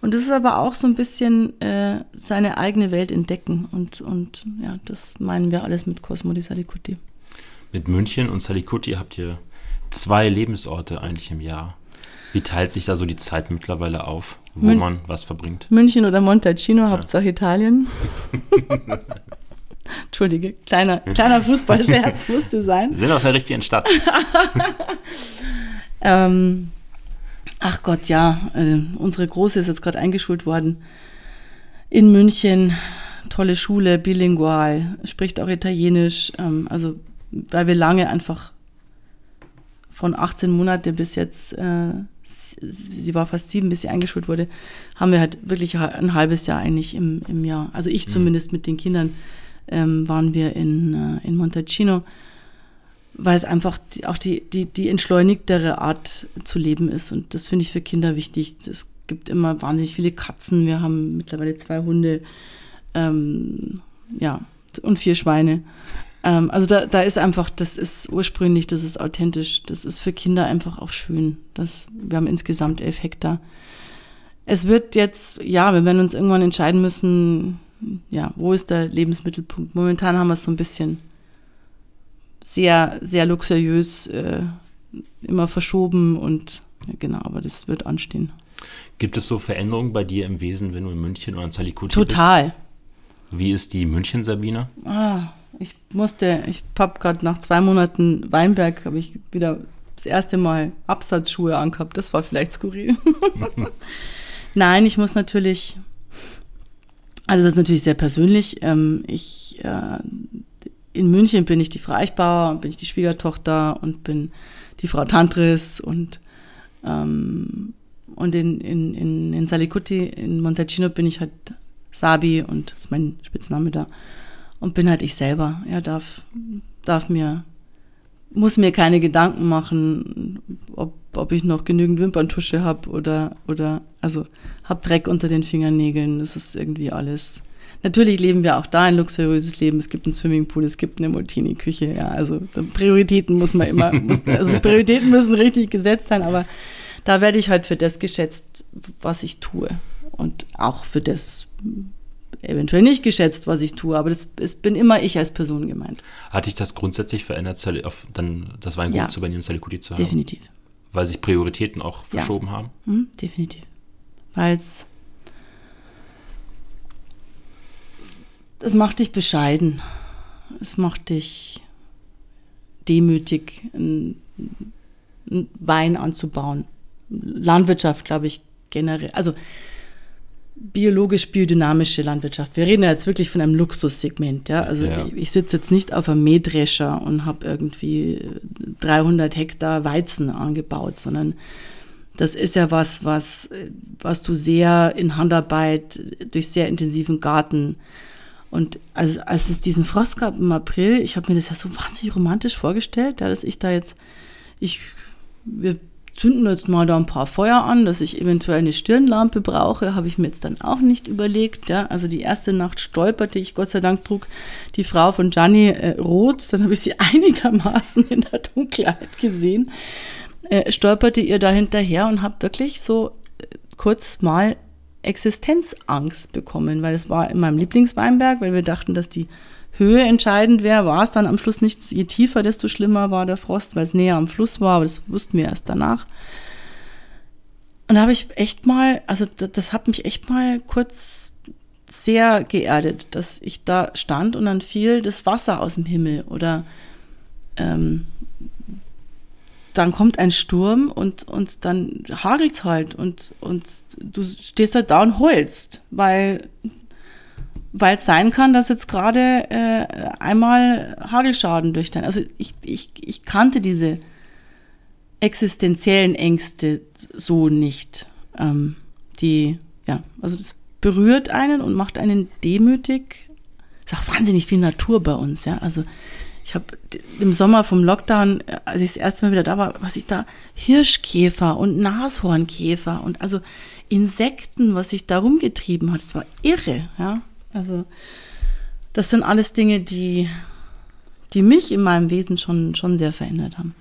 A: Und es ist aber auch so ein bisschen äh, seine eigene Welt entdecken. Und, und ja, das meinen wir alles mit Cosmo di Salikuti.
B: Mit München und Salikuti habt ihr zwei Lebensorte eigentlich im Jahr. Wie teilt sich da so die Zeit mittlerweile auf, wo Mün man was verbringt?
A: München oder Montalcino, ja. Hauptsache Italien. Entschuldige, kleiner, kleiner Fußballscherz musste sein.
B: Wir sind auf der richtigen Stadt.
A: ähm, ach Gott, ja, äh, unsere Große ist jetzt gerade eingeschult worden in München. tolle Schule, bilingual, spricht auch Italienisch. Ähm, also, weil wir lange einfach von 18 Monate bis jetzt, äh, sie war fast sieben, bis sie eingeschult wurde, haben wir halt wirklich ein halbes Jahr eigentlich im, im Jahr. Also ich mhm. zumindest mit den Kindern ähm, waren wir in, äh, in Montalcino, weil es einfach die, auch die, die, die entschleunigtere Art zu leben ist. Und das finde ich für Kinder wichtig. Es gibt immer wahnsinnig viele Katzen. Wir haben mittlerweile zwei Hunde. Ähm, ja, und vier Schweine. Ähm, also da, da ist einfach, das ist ursprünglich, das ist authentisch, das ist für Kinder einfach auch schön. Das, wir haben insgesamt elf Hektar. Es wird jetzt, ja, wir werden uns irgendwann entscheiden müssen, ja, wo ist der Lebensmittelpunkt? Momentan haben wir es so ein bisschen sehr, sehr luxuriös äh, immer verschoben und ja, genau, aber das wird anstehen.
B: Gibt es so Veränderungen bei dir im Wesen, wenn du in München oder in Salikuti
A: bist? Total.
B: Wie ist die München Sabina?
A: Ah, ich musste, ich habe gerade nach zwei Monaten Weinberg, habe ich wieder das erste Mal Absatzschuhe angehabt. Das war vielleicht skurril. Nein, ich muss natürlich, also das ist natürlich sehr persönlich. Ähm, ich, äh, in München bin ich die Frau Eichbauer, bin ich die Schwiegertochter und bin die Frau Tantris und ähm, und in, in, in, in Salikuti, in Montalcino bin ich halt Sabi und das ist mein Spitzname da. Und bin halt ich selber. Er darf, darf mir, muss mir keine Gedanken machen, ob, ob ich noch genügend Wimperntusche habe oder, oder, also hab Dreck unter den Fingernägeln. Das ist irgendwie alles. Natürlich leben wir auch da ein luxuriöses Leben. Es gibt einen Swimmingpool, es gibt eine Multini-Küche. Ja, also Prioritäten muss man immer, muss, also Prioritäten müssen richtig gesetzt sein, aber da werde ich halt für das geschätzt, was ich tue. Und auch für das eventuell nicht geschätzt, was ich tue, aber das, das bin immer ich als Person gemeint.
B: Hat dich das grundsätzlich verändert, dann das Weingut ja, zu übernehmen, Salikuti zu haben?
A: Definitiv.
B: Weil sich Prioritäten auch verschoben
A: ja.
B: haben?
A: Mhm, definitiv. Weil es das macht dich bescheiden. Es macht dich demütig, einen Wein anzubauen. Landwirtschaft, glaube ich, generell. Also biologisch biodynamische Landwirtschaft. Wir reden ja jetzt wirklich von einem Luxussegment. Ja? Also ja. ich, ich sitze jetzt nicht auf einem Mähdrescher und habe irgendwie 300 Hektar Weizen angebaut, sondern das ist ja was, was, was du sehr in Handarbeit durch sehr intensiven Garten und als, als es diesen Frost gab im April, ich habe mir das ja so wahnsinnig romantisch vorgestellt, ja, dass ich da jetzt, ich, wir zünden jetzt mal da ein paar Feuer an, dass ich eventuell eine Stirnlampe brauche, habe ich mir jetzt dann auch nicht überlegt. Ja. Also die erste Nacht stolperte ich, Gott sei Dank trug die Frau von Gianni äh, rot, dann habe ich sie einigermaßen in der Dunkelheit gesehen, äh, stolperte ihr da hinterher und habe wirklich so äh, kurz mal Existenzangst bekommen, weil es war in meinem Lieblingsweinberg, weil wir dachten, dass die Höhe entscheidend wäre, war es dann am Schluss nicht. Je tiefer, desto schlimmer war der Frost, weil es näher am Fluss war, aber das wussten wir erst danach. Und da habe ich echt mal, also das, das hat mich echt mal kurz sehr geerdet, dass ich da stand und dann fiel das Wasser aus dem Himmel oder ähm, dann kommt ein Sturm und, und dann hagelt's halt und, und du stehst halt da und heulst, weil weil es sein kann, dass jetzt gerade äh, einmal Hagelschaden durch dein. Also ich, ich, ich kannte diese existenziellen Ängste so nicht. Ähm, die, ja, also das berührt einen und macht einen demütig. Es ist auch wahnsinnig viel Natur bei uns, ja. Also ich habe im Sommer vom Lockdown, als ich das erste Mal wieder da war, was ich da Hirschkäfer und Nashornkäfer und also Insekten, was sich da rumgetrieben hat, das war irre, ja. Also das sind alles Dinge, die, die mich in meinem Wesen schon, schon sehr verändert haben.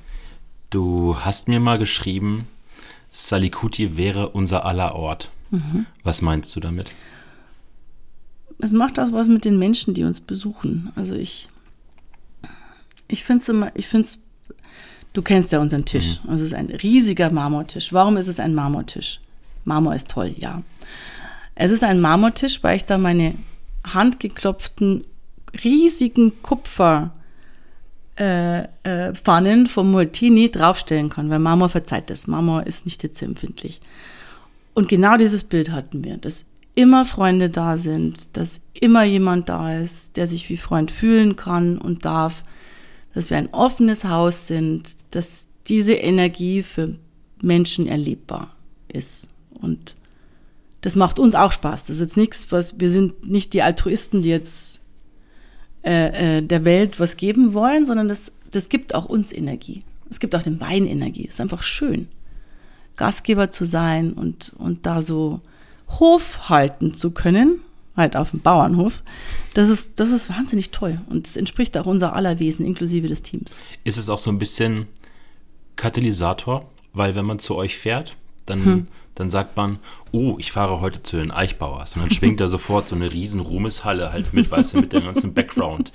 B: Du hast mir mal geschrieben, Salikuti wäre unser aller Ort. Mhm. Was meinst du damit?
A: Es macht das was mit den Menschen, die uns besuchen. Also ich ich finde es immer, ich finde es, du kennst ja unseren Tisch. Mhm. Es ist ein riesiger Marmortisch. Warum ist es ein Marmortisch? Marmor ist toll, ja. Es ist ein Marmortisch, weil ich da meine handgeklopften, riesigen Kupferpfannen äh, äh, vom Multini draufstellen kann, weil Marmor verzeiht das. Marmor ist nicht hitzeempfindlich. Und genau dieses Bild hatten wir. Das immer Freunde da sind, dass immer jemand da ist, der sich wie Freund fühlen kann und darf, dass wir ein offenes Haus sind, dass diese Energie für Menschen erlebbar ist. Und das macht uns auch Spaß. Das ist jetzt nichts, was wir sind nicht die Altruisten, die jetzt äh, äh, der Welt was geben wollen, sondern das, das gibt auch uns Energie. Es gibt auch dem Wein Energie. Es ist einfach schön, Gastgeber zu sein und, und da so Hof halten zu können, halt auf dem Bauernhof. Das ist, das ist wahnsinnig toll und es entspricht auch unser aller Wesen, inklusive des Teams.
B: Ist es auch so ein bisschen Katalysator, weil wenn man zu euch fährt, dann hm dann sagt man, oh, ich fahre heute zu den Eichbauers. Und dann schwingt er sofort so eine riesen Ruhmeshalle halt mit, weißt du, mit dem ganzen Background.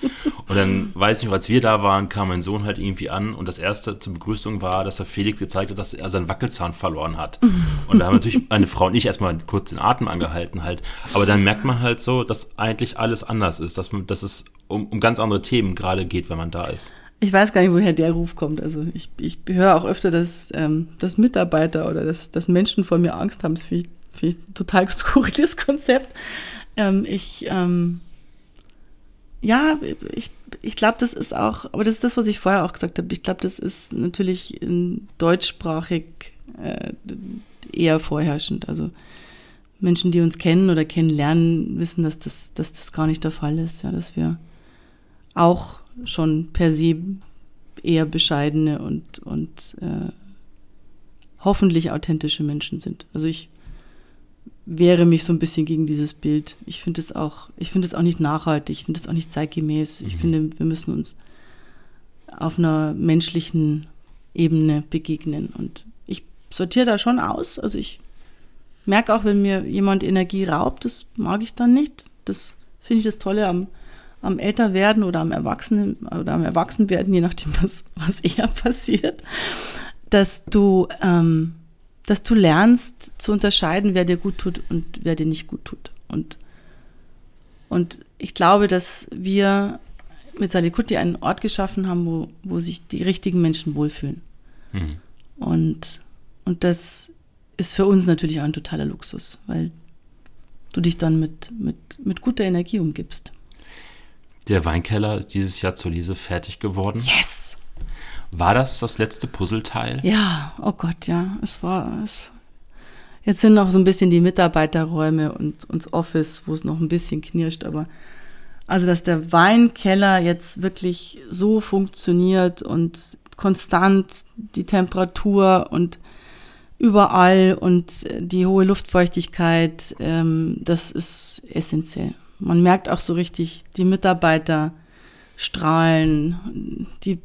B: Und dann, weiß ich noch, als wir da waren, kam mein Sohn halt irgendwie an und das erste zur Begrüßung war, dass er Felix gezeigt hat, dass er seinen Wackelzahn verloren hat. Und da haben natürlich meine Frau und ich erstmal kurz den Atem angehalten halt. Aber dann merkt man halt so, dass eigentlich alles anders ist, dass, man, dass es um, um ganz andere Themen gerade geht, wenn man da ist.
A: Ich weiß gar nicht, woher der Ruf kommt. Also ich, ich höre auch öfter, dass, ähm, dass Mitarbeiter oder dass, dass Menschen vor mir Angst haben. Das finde ich, find ich ein total skurriles Konzept. Ähm, ich, ähm, ja, ich, ich glaube, das ist auch, aber das ist das, was ich vorher auch gesagt habe. Ich glaube, das ist natürlich in deutschsprachig äh, eher vorherrschend. Also Menschen, die uns kennen oder kennenlernen, wissen, dass das, dass das gar nicht der Fall ist. Ja, dass wir auch schon per se eher bescheidene und, und äh, hoffentlich authentische Menschen sind. Also ich wehre mich so ein bisschen gegen dieses Bild. Ich finde es auch, ich finde es auch nicht nachhaltig, ich finde es auch nicht zeitgemäß. Mhm. Ich finde, wir müssen uns auf einer menschlichen Ebene begegnen. Und ich sortiere da schon aus. Also ich merke auch, wenn mir jemand Energie raubt, das mag ich dann nicht. Das finde ich das Tolle am, am Älterwerden oder am Erwachsenen oder am Erwachsenwerden, je nachdem, was, was eher passiert, dass du, ähm, dass du lernst zu unterscheiden, wer dir gut tut und wer dir nicht gut tut. Und, und ich glaube, dass wir mit Salikuti einen Ort geschaffen haben, wo, wo sich die richtigen Menschen wohlfühlen. Mhm. Und, und das ist für uns natürlich auch ein totaler Luxus, weil du dich dann mit, mit, mit guter Energie umgibst.
B: Der Weinkeller ist dieses Jahr zur Lese fertig geworden.
A: Yes!
B: War das das letzte Puzzleteil?
A: Ja, oh Gott, ja. Es war es. Jetzt sind noch so ein bisschen die Mitarbeiterräume und, das Office, wo es noch ein bisschen knirscht, aber also, dass der Weinkeller jetzt wirklich so funktioniert und konstant die Temperatur und überall und die hohe Luftfeuchtigkeit, ähm, das ist essentiell. Man merkt auch so richtig, die Mitarbeiter strahlen, die,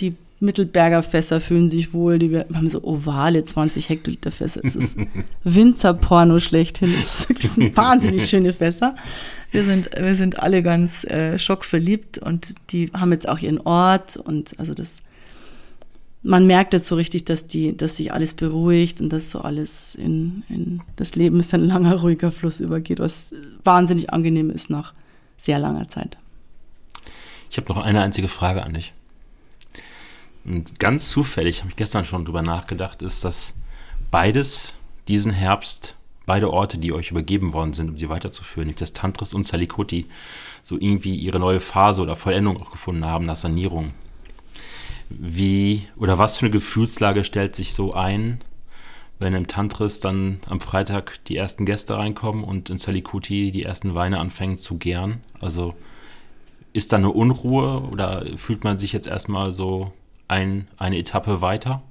A: die Mittelberger Fässer fühlen sich wohl, die wir haben so ovale 20 Hektoliter Fässer. Es ist Winzerporno schlechthin. Es ein wahnsinnig schöne Fässer. Wir sind, wir sind alle ganz äh, schockverliebt und die haben jetzt auch ihren Ort und also das man merkt jetzt so richtig, dass die, dass sich alles beruhigt und dass so alles in, in das Leben ist ein langer, ruhiger Fluss übergeht, was wahnsinnig angenehm ist nach sehr langer Zeit.
B: Ich habe noch eine einzige Frage an dich. Und ganz zufällig, habe ich gestern schon drüber nachgedacht, ist, dass beides diesen Herbst, beide Orte, die euch übergeben worden sind, um sie weiterzuführen, nämlich das Tantris und Salikoti, so irgendwie ihre neue Phase oder Vollendung auch gefunden haben nach Sanierung. Wie oder was für eine Gefühlslage stellt sich so ein, wenn im Tantris dann am Freitag die ersten Gäste reinkommen und in Salikuti die ersten Weine anfangen zu gären? Also ist da eine Unruhe oder fühlt man sich jetzt erstmal so ein, eine Etappe weiter?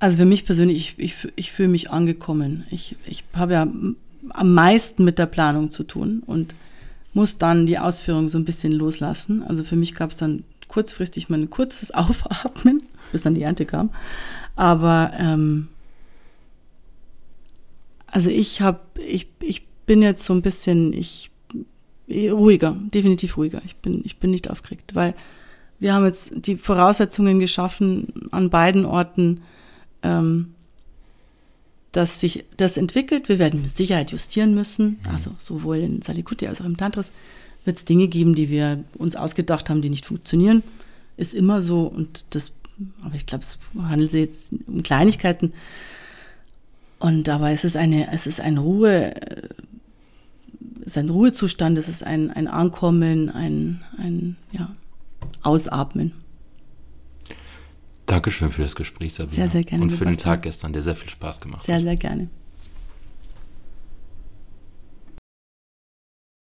A: Also für mich persönlich, ich, ich, ich fühle mich angekommen. Ich, ich habe ja am meisten mit der Planung zu tun und muss dann die Ausführung so ein bisschen loslassen. Also für mich gab es dann kurzfristig mal ein kurzes Aufatmen, bis dann die Ernte kam. Aber ähm, also ich habe, ich, ich bin jetzt so ein bisschen, ich ruhiger, definitiv ruhiger. Ich bin, ich bin nicht aufgeregt, weil wir haben jetzt die Voraussetzungen geschaffen an beiden Orten, ähm, dass sich das entwickelt. Wir werden mit Sicherheit justieren müssen, also sowohl in Salikuti als auch im Tantris wird es Dinge geben, die wir uns ausgedacht haben, die nicht funktionieren. Ist immer so und das, aber ich glaube, es handelt sich jetzt um Kleinigkeiten. Und dabei ist es eine, es ist eine Ruhe, es ist ein Ruhezustand, es ist ein, ein Ankommen, ein, ein ja, Ausatmen.
B: Dankeschön für das Gespräch, Sabine.
A: Sehr, sehr gerne.
B: Und für den. Tag gestern, der sehr viel Spaß gemacht
A: Sehr,
B: hat.
A: sehr gerne.